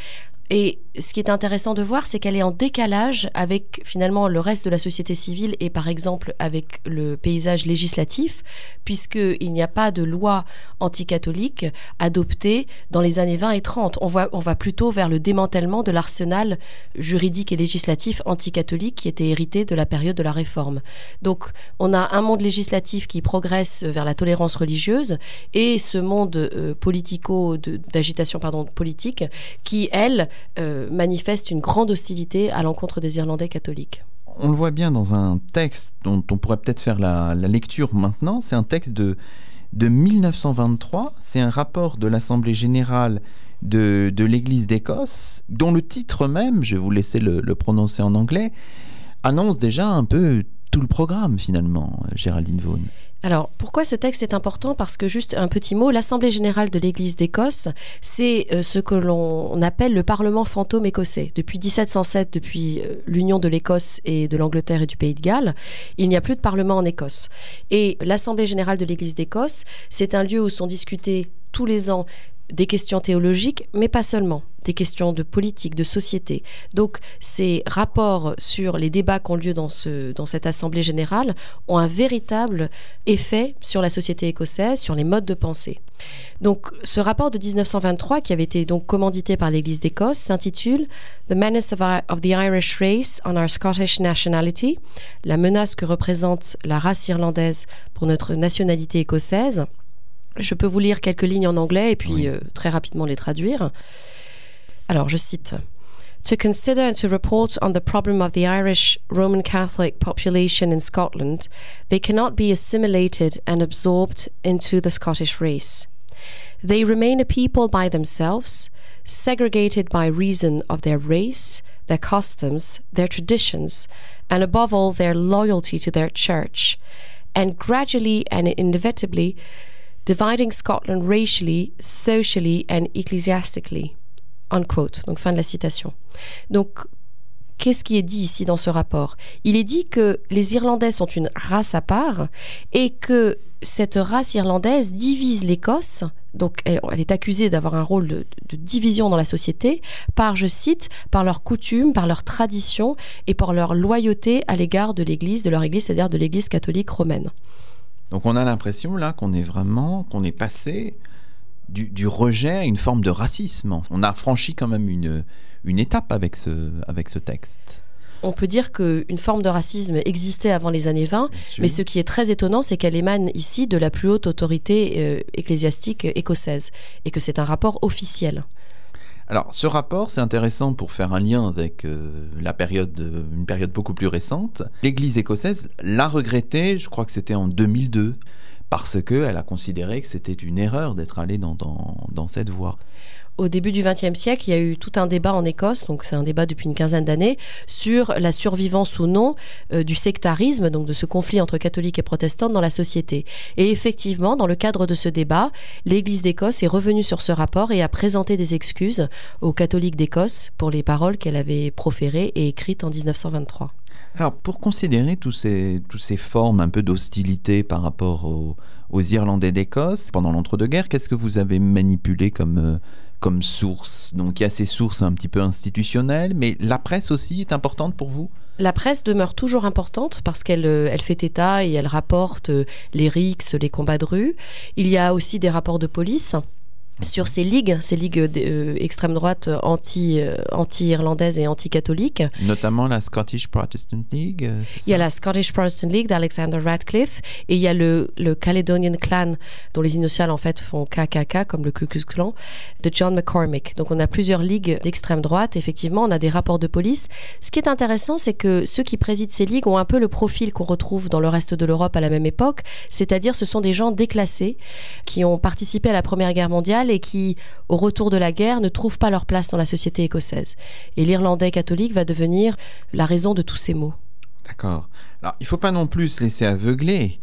Et ce qui est intéressant de voir, c'est qu'elle est en décalage avec finalement le reste de la société civile et par exemple avec le paysage législatif, puisqu'il n'y a pas de loi anticatholique adoptée dans les années 20 et 30. On, voit, on va plutôt vers le démantèlement de l'arsenal juridique et législatif anticatholique qui était hérité de la période de la Réforme. Donc on a un monde législatif qui progresse vers la tolérance religieuse et ce monde euh, politico d'agitation pardon politique qui elle euh, manifeste une grande hostilité à l'encontre des Irlandais catholiques. on le voit bien dans un texte dont on pourrait peut-être faire la, lecture maintenant. C'est un texte de, de 1923. C'est un rapport de l'Assemblée générale de, l'Église d'Écosse, dont le titre même, je vais vous laisser le prononcer en anglais, annonce déjà un peu tout le programme finalement, Géraldine Vaughan. Alors, pourquoi ce texte est important? Parce que, juste un petit mot, l'Assemblée générale de l'Église d'Écosse, c'est euh, ce que l'on appelle le Parlement fantôme écossais. Depuis 1707, depuis euh, l'union de l'Écosse et de l'Angleterre et du Pays de Galles, il n'y a plus de Parlement en Écosse. Et l'Assemblée générale de l'Église d'Écosse, c'est un lieu où sont discutés tous les ans des questions théologiques, mais pas seulement, des questions de politique, de société. Donc ces rapports sur les débats qui ont lieu dans, ce, dans cette Assemblée générale ont un véritable effet sur la société écossaise, sur les modes de pensée. Donc ce rapport de 1923, qui avait été donc commandité par l'Église d'Écosse, s'intitule The Menace of, of the Irish Race on Our Scottish Nationality, la menace que représente la race irlandaise pour notre nationalité écossaise. Je peux vous lire quelques lignes en anglais et puis oui. euh, très rapidement les traduire. Alors, je cite. To consider and to report on the problem of the Irish Roman Catholic population in Scotland, they cannot be assimilated and absorbed into the Scottish race. They remain a people by themselves, segregated by reason of their race, their customs, their traditions, and above all, their loyalty to their church, and gradually and inevitably dividing Scotland racially, socially and ecclesiastically. Unquote. Donc fin de la citation. Donc qu'est-ce qui est dit ici dans ce rapport? Il est dit que les Irlandais sont une race à part et que cette race irlandaise divise l'Écosse, donc elle, est accusée d'avoir un rôle de, de, division dans la société, par, je cite, par leurs coutumes, par leurs traditions et par leur loyauté à l'égard de l'Église, de leur Église, c'est-à-dire de l'Église catholique romaine. Donc on a l'impression là qu'on est vraiment, qu'on est passé du, du, rejet à une forme de racisme. On a franchi quand même une, une étape avec ce, avec ce texte. On peut dire qu'une forme de racisme existait avant les années 20, mais ce qui est très étonnant, c'est qu'elle émane ici de la plus haute autorité euh, ecclésiastique écossaise, et que c'est un rapport officiel. Alors, ce rapport, c'est intéressant pour faire un lien avec euh, la période, euh, une période beaucoup plus récente. L'Église écossaise l'a regretté, je crois que c'était en 2002, parce qu'elle a considéré que c'était une erreur d'être allée dans, dans, dans cette voie au début du XXe siècle, il y a eu tout un débat en Écosse, donc c'est un débat depuis une quinzaine d'années, sur la survivance ou non euh, du sectarisme, donc de ce conflit entre catholiques et protestants dans la société. Et effectivement, dans le cadre de ce débat, l'Église d'Écosse est revenue sur ce rapport et a présenté des excuses aux catholiques d'Écosse pour les paroles qu'elle avait proférées et écrites en 1923. Alors, pour considérer tous ces, tous ces formes un peu d'hostilité par rapport aux, aux Irlandais d'Écosse pendant l'entre-deux-guerres, qu'est-ce que vous avez manipulé comme... Euh comme source. Donc il y a ces sources un petit peu institutionnelles, mais la presse aussi est importante pour vous? La presse demeure toujours importante parce qu'elle elle fait état et elle rapporte les rixes, les combats de rue. Il y a aussi des rapports de police sur ces ligues, ces ligues euh, extrême droite anti, euh, anti-irlandaises et anti-catholiques. Notamment la Scottish Protestant League. Euh, il y a la Scottish Protestant League d'Alexander Radcliffe et il y a le, le, Caledonian Clan, dont les initiales en fait font KKK, comme le Ku Klux Klan, de John McCormick. Donc on a plusieurs ligues d'extrême droite. Effectivement, on a des rapports de police. Ce qui est intéressant, c'est que ceux qui président ces ligues ont un peu le profil qu'on retrouve dans le reste de l'Europe à la même époque, c'est-à-dire ce sont des gens déclassés qui ont participé à la Première Guerre mondiale et qui, au retour de la guerre, ne trouvent pas leur place dans la société écossaise. Et l'Irlandais catholique va devenir la raison de tous ces maux. D'accord. Alors, il ne faut pas non plus se laisser aveugler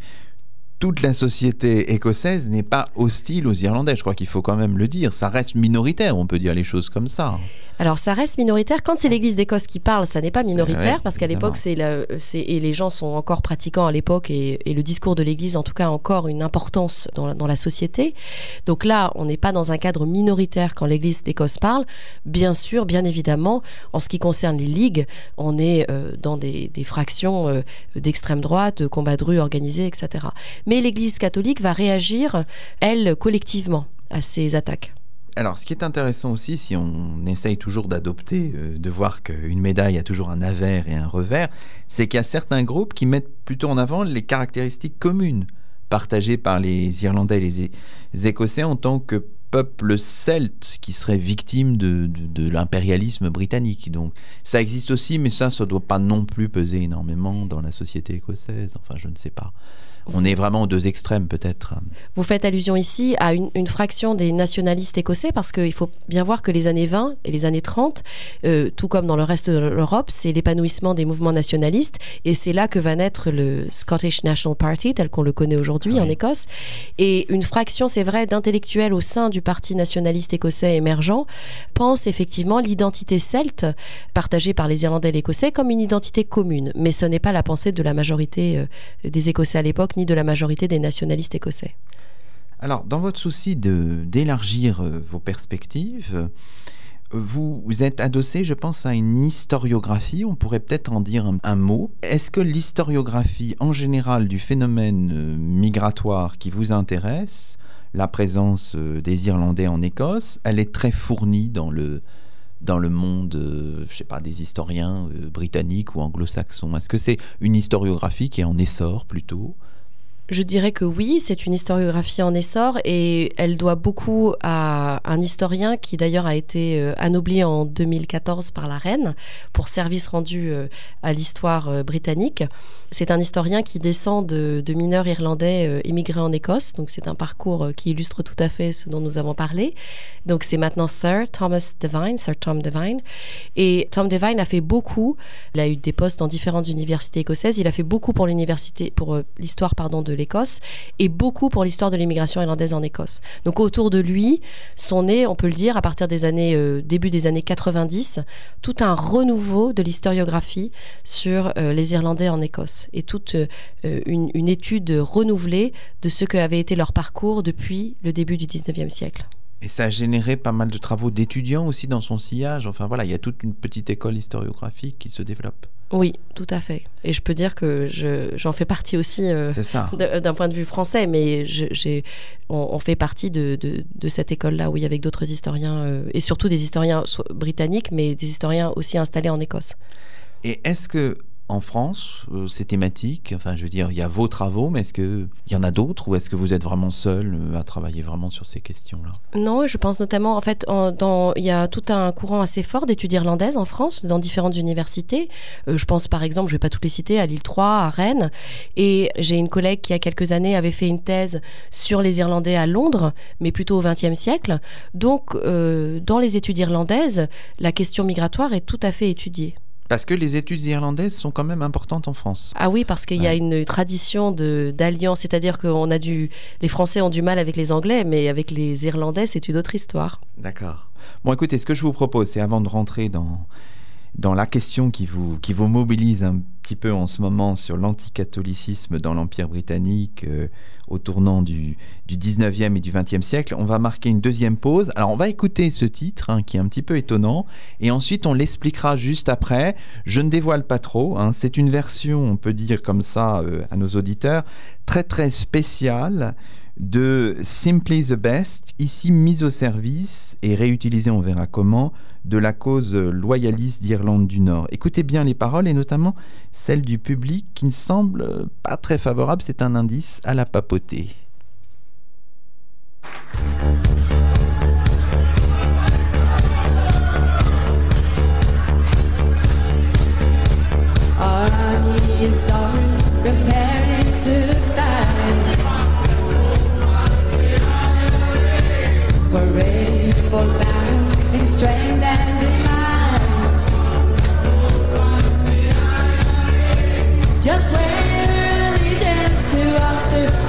toute la société écossaise n'est pas hostile aux Irlandais. Je crois qu'il faut quand même le dire. Ça reste minoritaire, on peut dire les choses comme ça. Alors ça reste minoritaire. Quand c'est l'Église d'Écosse qui parle, ça n'est pas minoritaire parce qu'à l'époque, c'est et les gens sont encore pratiquants à l'époque et, et, le discours de l'Église, en tout cas, a encore une importance dans la, dans la société. Donc là, on n'est pas dans un cadre minoritaire quand l'Église d'Écosse parle. Bien sûr, bien évidemment, en ce qui concerne les ligues, on est euh, dans des, des fractions euh, d'extrême droite, de combat de rue organisés, etc. Mais l'Église catholique va réagir, elle, collectivement à ces attaques. Alors, ce qui est intéressant aussi, si on essaye toujours d'adopter, euh, de voir qu'une médaille a toujours un avers et un revers, c'est qu'il y a certains groupes qui mettent plutôt en avant les caractéristiques communes partagées par les Irlandais et les, Écossais en tant que peuple celte qui serait victime de, de l'impérialisme britannique. Donc ça existe aussi, mais ça, ça ne doit pas non plus peser énormément dans la société écossaise. Enfin, je ne sais pas. On est vraiment aux deux extrêmes peut-être. Vous faites allusion ici à une, une fraction des nationalistes écossais parce qu'il faut bien voir que les années 20 et les années 30, euh, tout comme dans le reste de l'Europe, c'est l'épanouissement des mouvements nationalistes et c'est là que va naître le Scottish National Party tel qu'on le connaît aujourd'hui Oui. en Écosse. Et une fraction, c'est vrai, d'intellectuels au sein du Parti nationaliste écossais émergent pense effectivement l'identité celte partagée par les Irlandais et l'Écossais comme une identité commune. Mais ce n'est pas la pensée de la majorité euh, des Écossais à l'époque ni de la majorité des nationalistes écossais. Alors, dans votre souci d'élargir euh, vos perspectives, euh, vous, êtes adossé, je pense, à une historiographie. On pourrait peut-être en dire un, mot. Est-ce que l'historiographie en général du phénomène euh, migratoire qui vous intéresse, la présence des Irlandais en Écosse, elle est très fournie dans le dans le monde, euh, je sais pas, des historiens britanniques ou anglo-saxons? Est-ce que c'est une historiographie qui est en essor plutôt? Je dirais que oui, c'est une historiographie en essor et elle doit beaucoup à un historien qui d'ailleurs a été euh, anobli en 2014 par la reine pour service rendu euh, à l'histoire euh, britannique. C'est un historien qui descend de, de mineurs irlandais immigrés en Écosse, donc c'est un parcours qui illustre tout à fait ce dont nous avons parlé. Donc c'est maintenant Sir Thomas Devine, Sir Tom Devine. Et Tom Devine a fait beaucoup. Il a eu des postes dans différentes universités écossaises. Il a fait beaucoup pour l'université, pour l'histoire pardon de l'Écosse et beaucoup pour l'histoire de l'immigration irlandaise en Écosse. Donc autour de lui sont nés, on peut le dire, à partir des années euh, début des années 90, tout un renouveau de l'historiographie sur euh, les Irlandais en Écosse et toute euh, une, étude renouvelée de ce que avait été leur parcours depuis le début du 19e siècle. Et ça a généré pas mal de travaux d'étudiants aussi dans son sillage. Enfin voilà, il y a toute une petite école historiographique qui se développe. Oui, tout à fait. Et je peux dire que je- j'en fais partie aussi euh, d'un point de vue français, mais je- j'ai, on, on fait partie de, de- de cette école-là, oui, avec d'autres historiens, euh, et surtout des historiens britanniques, mais des historiens aussi installés en Écosse. Et est-ce que en France, euh, c'est thématique Enfin, je veux dire, il y a vos travaux, mais est-ce qu'il y en a d'autres ou est-ce que vous êtes vraiment seul euh, à travailler vraiment sur ces questions-là? Non, je pense notamment, en fait, il y a tout un courant assez fort d'études irlandaises en France, dans différentes universités. Euh, je pense par exemple, je ne vais pas toutes les citer, à Lille 3, à Rennes. Et j'ai une collègue qui, il y a quelques années, avait fait une thèse sur les Irlandais à Londres, mais plutôt au XXe siècle. Donc, dans les études irlandaises, la question migratoire est tout à fait étudiée. Parce que les études irlandaises sont quand même importantes en France. Ah oui, parce qu'il y a une tradition d'alliance, c'est-à-dire a du, les Français ont du mal avec les Anglais, mais avec les Irlandais, c'est une autre histoire. D'accord. Bon, écoutez, ce que je vous propose, c'est avant de rentrer dans, dans la question qui vous, qui vous mobilise un petit peu en ce moment sur l'anticatholicisme dans l'Empire britannique euh, au tournant du, du 19e et du 20e siècle, on va marquer une deuxième pause. Alors, on va écouter ce titre hein, qui est un petit peu étonnant et ensuite on l'expliquera juste après. Je ne dévoile pas trop. hein. C'est une version, on peut dire comme ça euh, à nos auditeurs, très très spéciale de Simply the Best, ici mise au service et réutilisée, on verra comment, de la cause loyaliste d'Irlande du Nord. Écoutez bien les paroles et notamment celles du public qui ne semble pas très favorable, c'est un indice à la papauté. Ready for battle in strength and in might. Just swear allegiance to us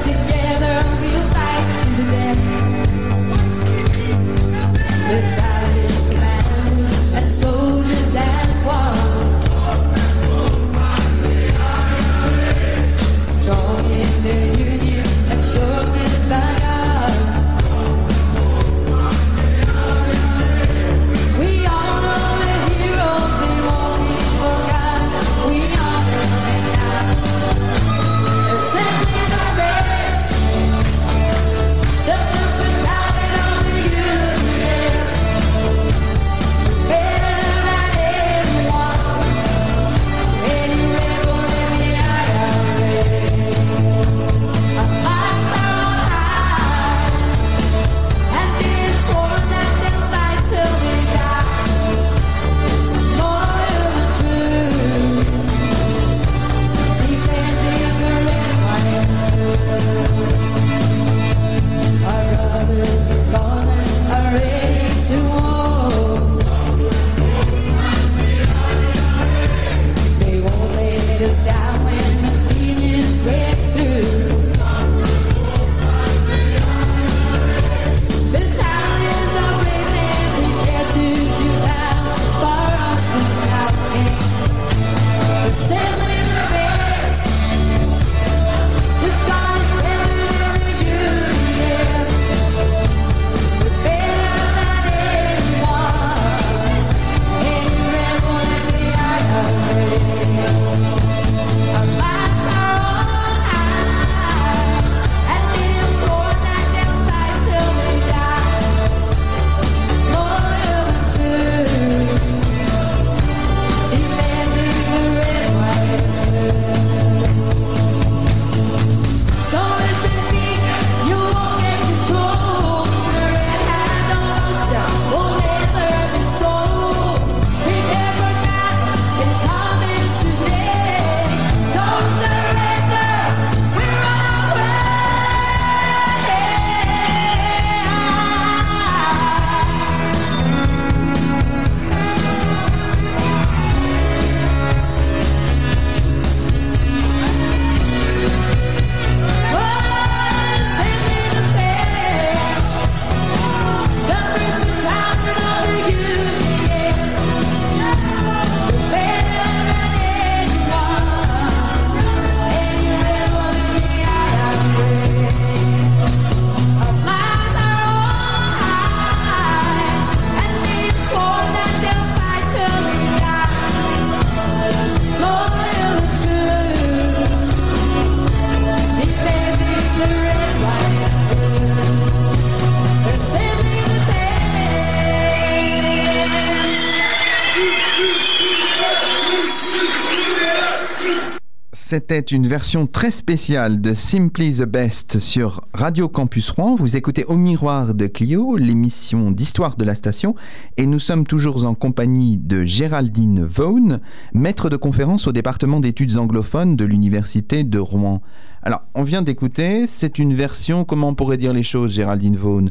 C'était une version très spéciale de Simply the Best sur Radio Campus Rouen. Vous écoutez Au Miroir de Clio, l'émission d'histoire de la station, et nous sommes toujours en compagnie de Géraldine Vaughan, maître de conférence au département d'études anglophones de l'Université de Rouen. Alors, on vient d'écouter, c'est une version, comment on pourrait dire les choses, Géraldine Vaughan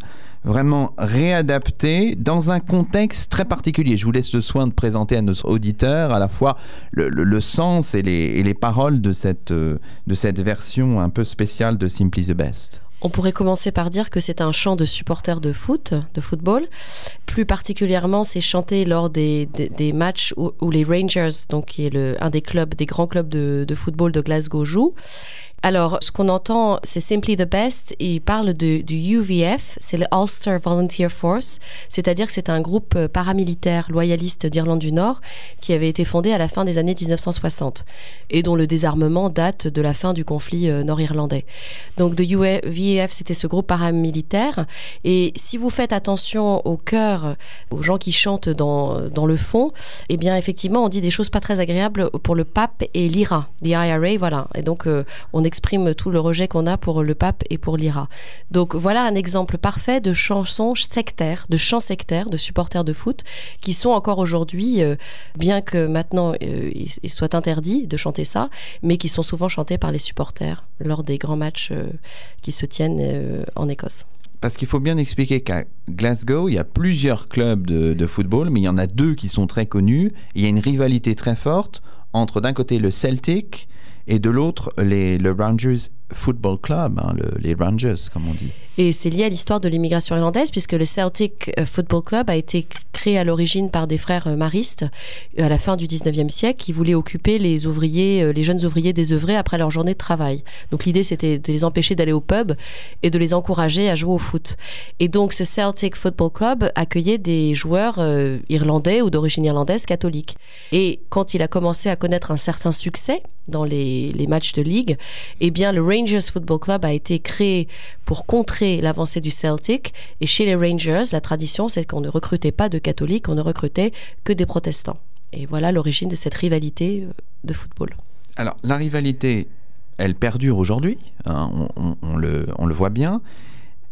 vraiment réadaptée dans un contexte très particulier. Je vous laisse le soin de présenter à nos auditeurs à la fois le, sens et les, et les paroles de cette, euh, de cette version un peu spéciale de Simply the Best. On pourrait commencer par dire que c'est un chant de supporters de foot, de football. Plus particulièrement, c'est chanté lors des, des, des matchs où, où les Rangers, donc qui est le, un des clubs, des grands clubs de, de football de Glasgow, jouent. Alors, ce qu'on entend, c'est Simply the Best. Il parle du UVF, c'est le Ulster Volunteer Force, c'est-à-dire que c'est un groupe euh, paramilitaire loyaliste d'Irlande du Nord qui avait été fondé à la fin des années 1960 et dont le désarmement date de la fin du conflit euh, nord-irlandais. Donc, de UVF, c'était ce groupe paramilitaire. Et si vous faites attention au cœur, aux gens qui chantent dans, le fond, eh bien, effectivement, on dit des choses pas très agréables pour le pape et l'IRA, the IRA, voilà. Et donc, euh, on exprime tout le rejet qu'on a pour le pape et pour l'IRA. Donc, voilà un exemple parfait de chansons sectaires, de chants sectaires, de supporters de foot, qui sont encore aujourd'hui, euh, bien que maintenant euh, il, soit interdit de chanter ça, mais qui sont souvent chantés par les supporters lors des grands matchs euh, qui se tiennent en Écosse. Parce qu'il faut bien expliquer qu'à Glasgow, il y a plusieurs clubs de, de football, mais il y en a deux qui sont très connus. Il y a une rivalité très forte entre d'un côté le Celtic et de l'autre les, le Rangers Football Club, hein, le- les Rangers comme on dit. Et c'est lié à l'histoire de l'immigration irlandaise, puisque le Celtic euh, Football Club a été créé à l'origine par des frères euh, maristes euh, à la fin du 19e siècle qui voulaient occuper les ouvriers, les jeunes ouvriers désœuvrés après leur journée de travail. Donc l'idée c'était de les empêcher d'aller au pub et de les encourager à jouer au foot. Et donc ce Celtic Football Club accueillait des joueurs irlandais ou d'origine irlandaise catholique. Et quand il a commencé à connaître un certain succès dans les, les matchs de ligue, eh bien le Rangers Football Club a été créé pour contrer l'avancée du Celtic. Et chez les Rangers, la tradition, c'est qu'on ne recrutait pas de catholiques, on ne recrutait que des protestants. Et voilà l'origine de cette rivalité euh, de football. Alors, la rivalité, elle perdure aujourd'hui, hein, on, le, on le voit bien.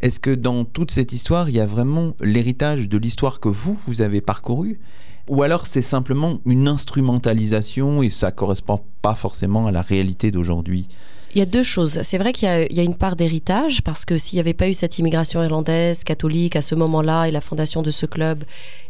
Est-ce que dans toute cette histoire, il y a vraiment l'héritage de l'histoire que vous, vous avez parcourue? Ou alors c'est simplement une instrumentalisation et ça correspond pas forcément à la réalité d'aujourd'hui? Il y a deux choses. C'est vrai qu'il y a, une part d'héritage, parce que s'il n'y avait pas eu cette immigration irlandaise, catholique, à ce moment-là, et la fondation de ce club,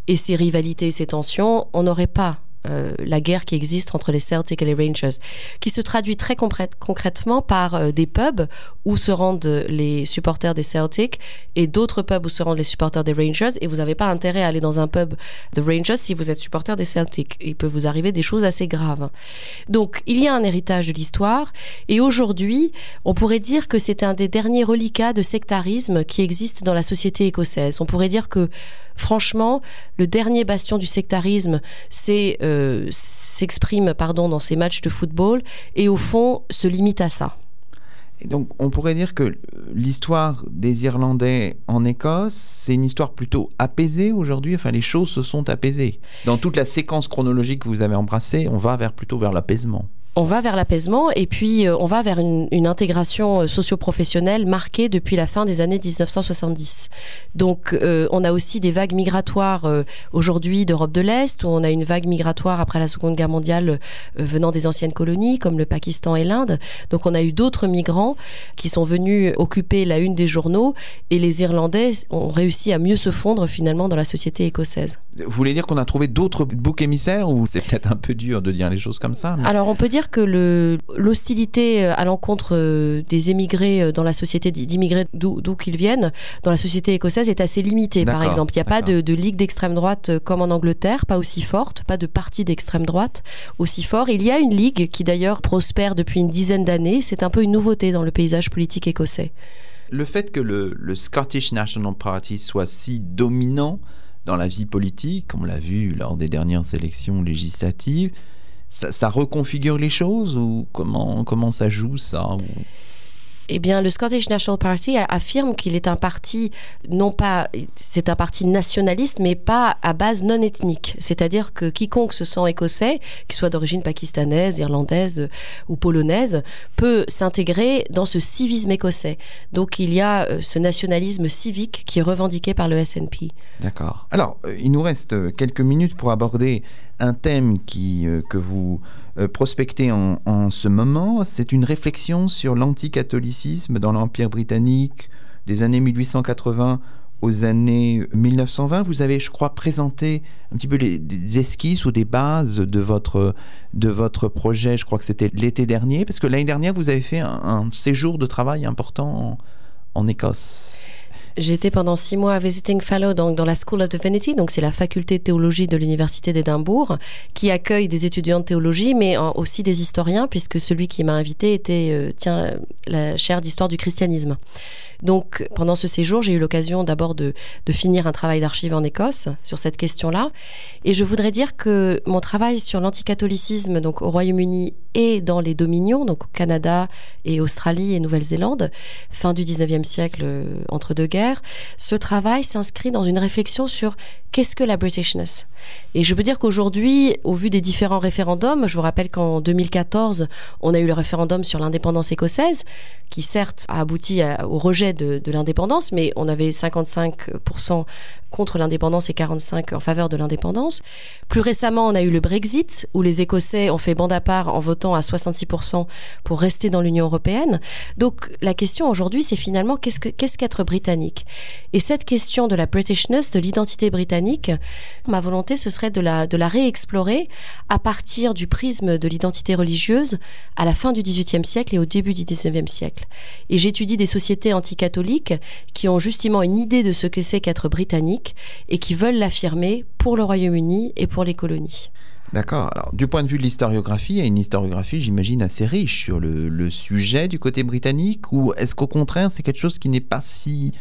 et ces rivalités ces tensions, on n'aurait pas euh, la guerre qui existe entre les Celtics et les Rangers, qui se traduit très concrè- concrètement par euh, des pubs où se rendent les supporters des Celtics et d'autres pubs où se rendent les supporters des Rangers. Et vous n'avez pas intérêt à aller dans un pub de Rangers si vous êtes supporter des Celtics. Il peut vous arriver des choses assez graves. Donc, il y a un héritage de l'histoire. Et aujourd'hui, on pourrait dire que c'est un des derniers reliquats de sectarisme qui existe dans la société écossaise. On pourrait dire que, franchement, le dernier bastion du sectarisme c'est, euh, s'exprime pardon, dans ces matchs de football et, au fond, se limite à ça. Et donc, on pourrait dire que l'histoire des Irlandais en Écosse, c'est une histoire plutôt apaisée aujourd'hui? Enfin, les choses se sont apaisées. Dans toute la séquence chronologique que vous avez embrassée, on va vers, plutôt vers l'apaisement. On va vers l'apaisement et puis euh, on va vers une, une intégration euh, socio-professionnelle marquée depuis la fin des années 1970. Donc euh, on a aussi des vagues migratoires euh, aujourd'hui d'Europe de l'Est, où on a une vague migratoire après la Seconde Guerre mondiale euh, venant des anciennes colonies comme le Pakistan et l'Inde. Donc on a eu d'autres migrants qui sont venus occuper la une des journaux et les Irlandais ont réussi à mieux se fondre finalement dans la société écossaise. Vous voulez dire qu'on a trouvé d'autres boucs émissaires ou c'est peut-être un peu dur de dire les choses comme ça mais- Alors on peut dire que l'hostilité euh, à l'encontre euh, des émigrés euh, dans la société d'immigrés d'où qu'ils viennent dans la société écossaise est assez limitée. Par exemple, il n'y a pas de, de ligue d'extrême droite comme en Angleterre, pas aussi forte, pas de parti d'extrême droite aussi fort. Il y a une ligue qui d'ailleurs prospère depuis une dizaine d'années. C'est un peu une nouveauté dans le paysage politique écossais. Le fait que le, le Scottish National Party soit si dominant dans la vie politique, on l'a vu lors des dernières élections législatives, ça, ça reconfigure les choses ou comment, comment ça joue ça eh bien, le Scottish National Party affirme qu'il est un parti, non pas, c'est un parti nationaliste, mais pas à base non ethnique. C'est-à-dire que quiconque se sent écossais, qu'il soit d'origine pakistanaise, irlandaise euh, ou polonaise, peut s'intégrer dans ce civisme écossais. Donc, il y a euh, ce nationalisme civique qui est revendiqué par le SNP. D'accord. Alors, euh, il nous reste quelques minutes pour aborder un thème qui, que vous euh, prospectez en, ce moment. C'est une réflexion sur l'anticatholicisme dans l'Empire britannique des années 1880 aux années 1920. Vous avez, je crois, présenté un petit peu les, des esquisses ou des bases de votre, de votre projet. Je crois que c'était l'été dernier, parce que l'année dernière, vous avez fait un, séjour de travail important en Écosse. J'étais pendant six mois visiting fellow donc dans la School of Divinity, donc c'est la faculté de théologie de l'université d'Édimbourg, qui accueille des étudiants de théologie, mais aussi des historiens, puisque celui qui m'a invité était euh, tiens la chaire d'histoire du christianisme. Donc pendant ce séjour, j'ai eu l'occasion d'abord de, finir un travail d'archive en Écosse sur cette question-là, et je voudrais dire que mon travail sur l'anticatholicisme donc au Royaume-Uni et dans les dominions, donc au Canada et Australie et Nouvelle-Zélande, fin du 19e siècle euh, entre deux guerres, ce travail s'inscrit dans une réflexion sur qu'est-ce que la Britishness. Et je peux dire qu'aujourd'hui, au vu des différents référendums, je vous rappelle qu'en 2014, on a eu le référendum sur l'indépendance écossaise, qui certes a abouti au rejet de, l'indépendance, mais on avait 55% contre l'indépendance et 45% en faveur de l'indépendance. Plus récemment, on a eu le Brexit, où les Écossais ont fait bande à part en votant à 66% pour rester dans l'Union européenne. Donc la question aujourd'hui, c'est finalement qu'est-ce que- qu'est-ce qu'être britannique? Et cette question de la Britishness, de l'identité britannique, ma volonté, ce serait de la, réexplorer à partir du prisme de l'identité religieuse à la fin du XVIIIe siècle et au début du XIXe siècle. Et j'étudie des sociétés anticatholiques qui ont justement une idée de ce que c'est qu'être britannique et qui veulent l'affirmer pour le Royaume-Uni et pour les colonies. D'accord. Alors, du point de vue de l'historiographie, il y a une historiographie, j'imagine, assez riche sur le, sujet du côté britannique, ou est-ce qu'au contraire, c'est quelque chose qui n'est pas si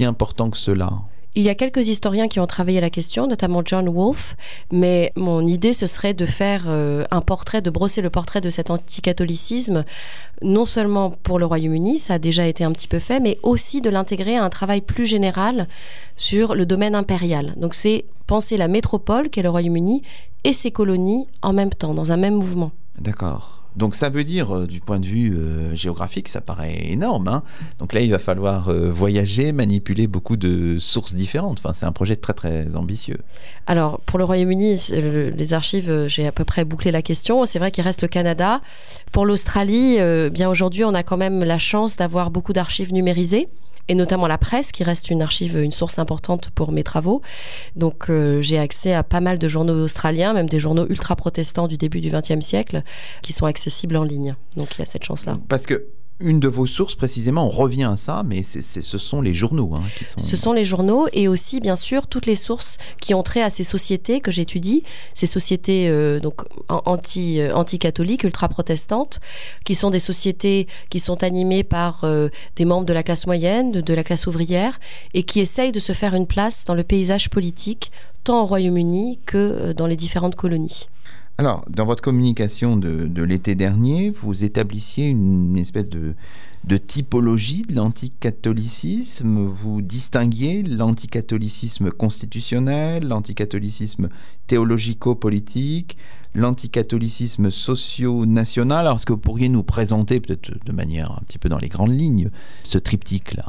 important que cela? Il y a quelques historiens qui ont travaillé la question, notamment John Wolfe, mais mon idée, ce serait de faire euh, un portrait, de brosser le portrait de cet anticatholicisme, non seulement pour le Royaume-Uni, ça a déjà été un petit peu fait, mais aussi de l'intégrer à un travail plus général sur le domaine impérial. Donc c'est penser la métropole, qu'est le Royaume-Uni, et ses colonies en même temps, dans un même mouvement. D'accord. Donc ça veut dire, euh, du point de vue euh, géographique, ça paraît énorme. hein. Donc là, il va falloir euh, voyager, manipuler beaucoup de sources différentes. Enfin, c'est un projet très très ambitieux. Alors, pour le Royaume-Uni, les archives, j'ai à peu près bouclé la question. C'est vrai qu'il reste le Canada. Pour l'Australie, bien aujourd'hui, on a quand même la chance d'avoir beaucoup d'archives numérisées. Et notamment la presse, qui reste une archive, une source importante pour mes travaux. Donc, euh, j'ai accès à pas mal de journaux australiens, même des journaux ultra-protestants du début du XXe siècle, qui sont accessibles en ligne. Donc, il y a cette chance-là. Parce que une de vos sources, précisément, on revient à ça, mais ce sont les journaux hein, qui sont... Ce sont les journaux et aussi, bien sûr, toutes les sources qui ont trait à ces sociétés que j'étudie, ces sociétés euh, donc an- anti, euh, ultra-protestantes, qui sont des sociétés qui sont animées par euh, des membres de la classe moyenne, de, de la classe ouvrière, et qui essayent de se faire une place dans le paysage politique, tant au Royaume-Uni que dans les différentes colonies. Alors, dans votre communication de, l'été dernier, vous établissiez une espèce de, de typologie de l'anticatholicisme. Vous distinguiez l'anticatholicisme constitutionnel, l'anticatholicisme théologico-politique, l'anticatholicisme socio-national. Alors, est-ce que vous pourriez nous présenter, peut-être de manière un petit peu dans les grandes lignes, ce triptyque-là?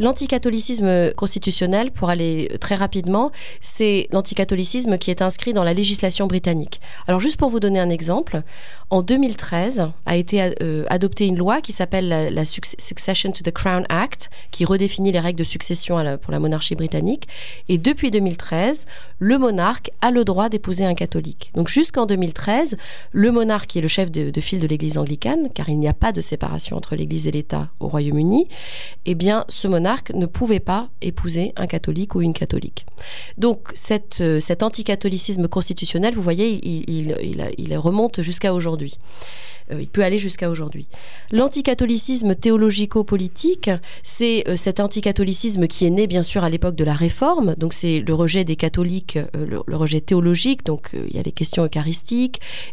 L'anticatholicisme constitutionnel, pour aller très rapidement, c'est l'anticatholicisme qui est inscrit dans la législation britannique. Alors juste pour vous donner un exemple, en 2013 a été euh, adoptée une loi qui s'appelle la, la Suc- Succession to the Crown Act, qui redéfinit les règles de succession la- pour la monarchie britannique. Et depuis 2013, le monarque a le droit d'épouser un catholique. Donc jusqu'en 2013, le monarque qui est le chef de, file de l'Église anglicane, car il n'y a pas de séparation entre l'Église et l'État au Royaume-Uni, eh bien ce monarque ne pouvait pas épouser un catholique ou une catholique. Donc cette, euh, cet anticatholicisme constitutionnel, vous voyez, il, remonte jusqu'à aujourd'hui. Euh, il peut aller jusqu'à aujourd'hui. L'anticatholicisme théologico-politique, c'est euh, cet anticatholicisme qui est né bien sûr à l'époque de la Réforme, donc c'est le rejet des catholiques, le, le rejet théologique, donc il y a les questions eucharistiques,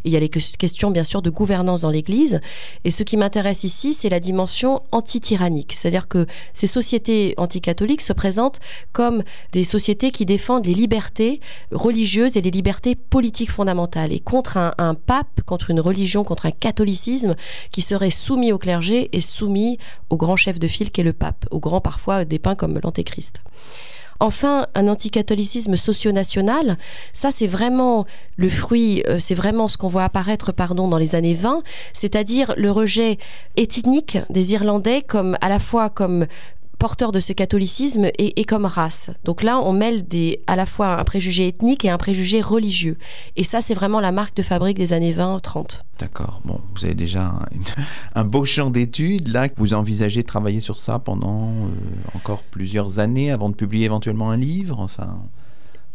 il y a les ques- questions bien sûr de gouvernance dans l'Église, et ce qui m'intéresse ici, c'est la dimension anti-tyrannique, c'est-à-dire que ces sociétés anticatholiques se présentent comme des sociétés qui défendent les libertés religieuses et les libertés politiques fondamentales, et contre un, un pape, contre une religion, contre un catholicisme qui serait soumis au clergé et soumis au grand chef de file qu'est le pape, au grand parfois dépeint comme l'antéchrist. Enfin, un anticatholicisme socio-national, ça c'est vraiment le fruit, euh, c'est vraiment ce qu'on voit apparaître pardon, dans les années 20, c'est-à-dire le rejet ethnique des Irlandais comme à la fois comme porteurs de ce catholicisme et, comme race. Donc là, on mêle des, à la fois un préjugé ethnique et un préjugé religieux. Et ça, c'est vraiment la marque de fabrique des années 20-30. D'accord. Bon, vous avez déjà un, un beau champ d'études. Là, vous envisagez de travailler sur ça pendant euh, encore plusieurs années avant de publier éventuellement un livre. Enfin,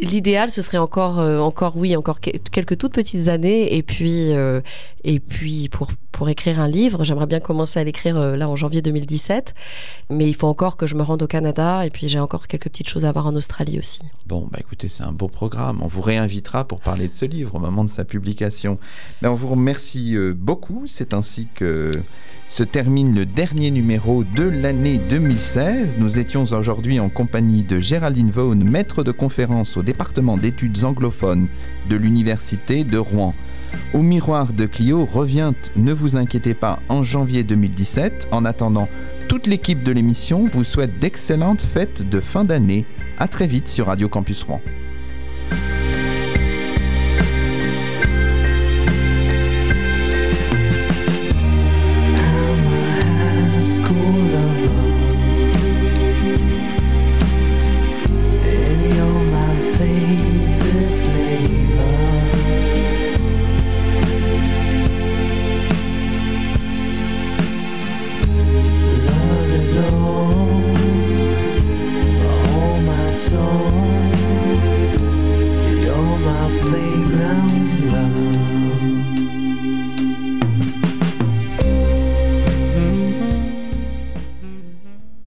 L'idéal, ce serait encore, euh, encore oui, encore que- quelques toutes petites années, et puis, euh, et puis pour pour écrire un livre, j'aimerais bien commencer à l'écrire euh, là en janvier 2017, mais il faut encore que je me rende au Canada, et puis j'ai encore quelques petites choses à voir en Australie aussi. bon, bah écoutez, c'est un beau programme. On vous réinvitera pour parler de ce livre au moment de sa publication. Ben, on vous remercie beaucoup. C'est ainsi que se termine le dernier numéro de l'année 2016. Nous étions aujourd'hui en compagnie de Géraldine Vaughan, maître de conférence au département d'études anglophones de l'Université de Rouen. Au miroir de Clio revient, ne vous inquiétez pas, en janvier 2017. En attendant, toute l'équipe de l'émission vous souhaite d'excellentes fêtes de fin d'année. À très vite sur Radio Campus Rouen.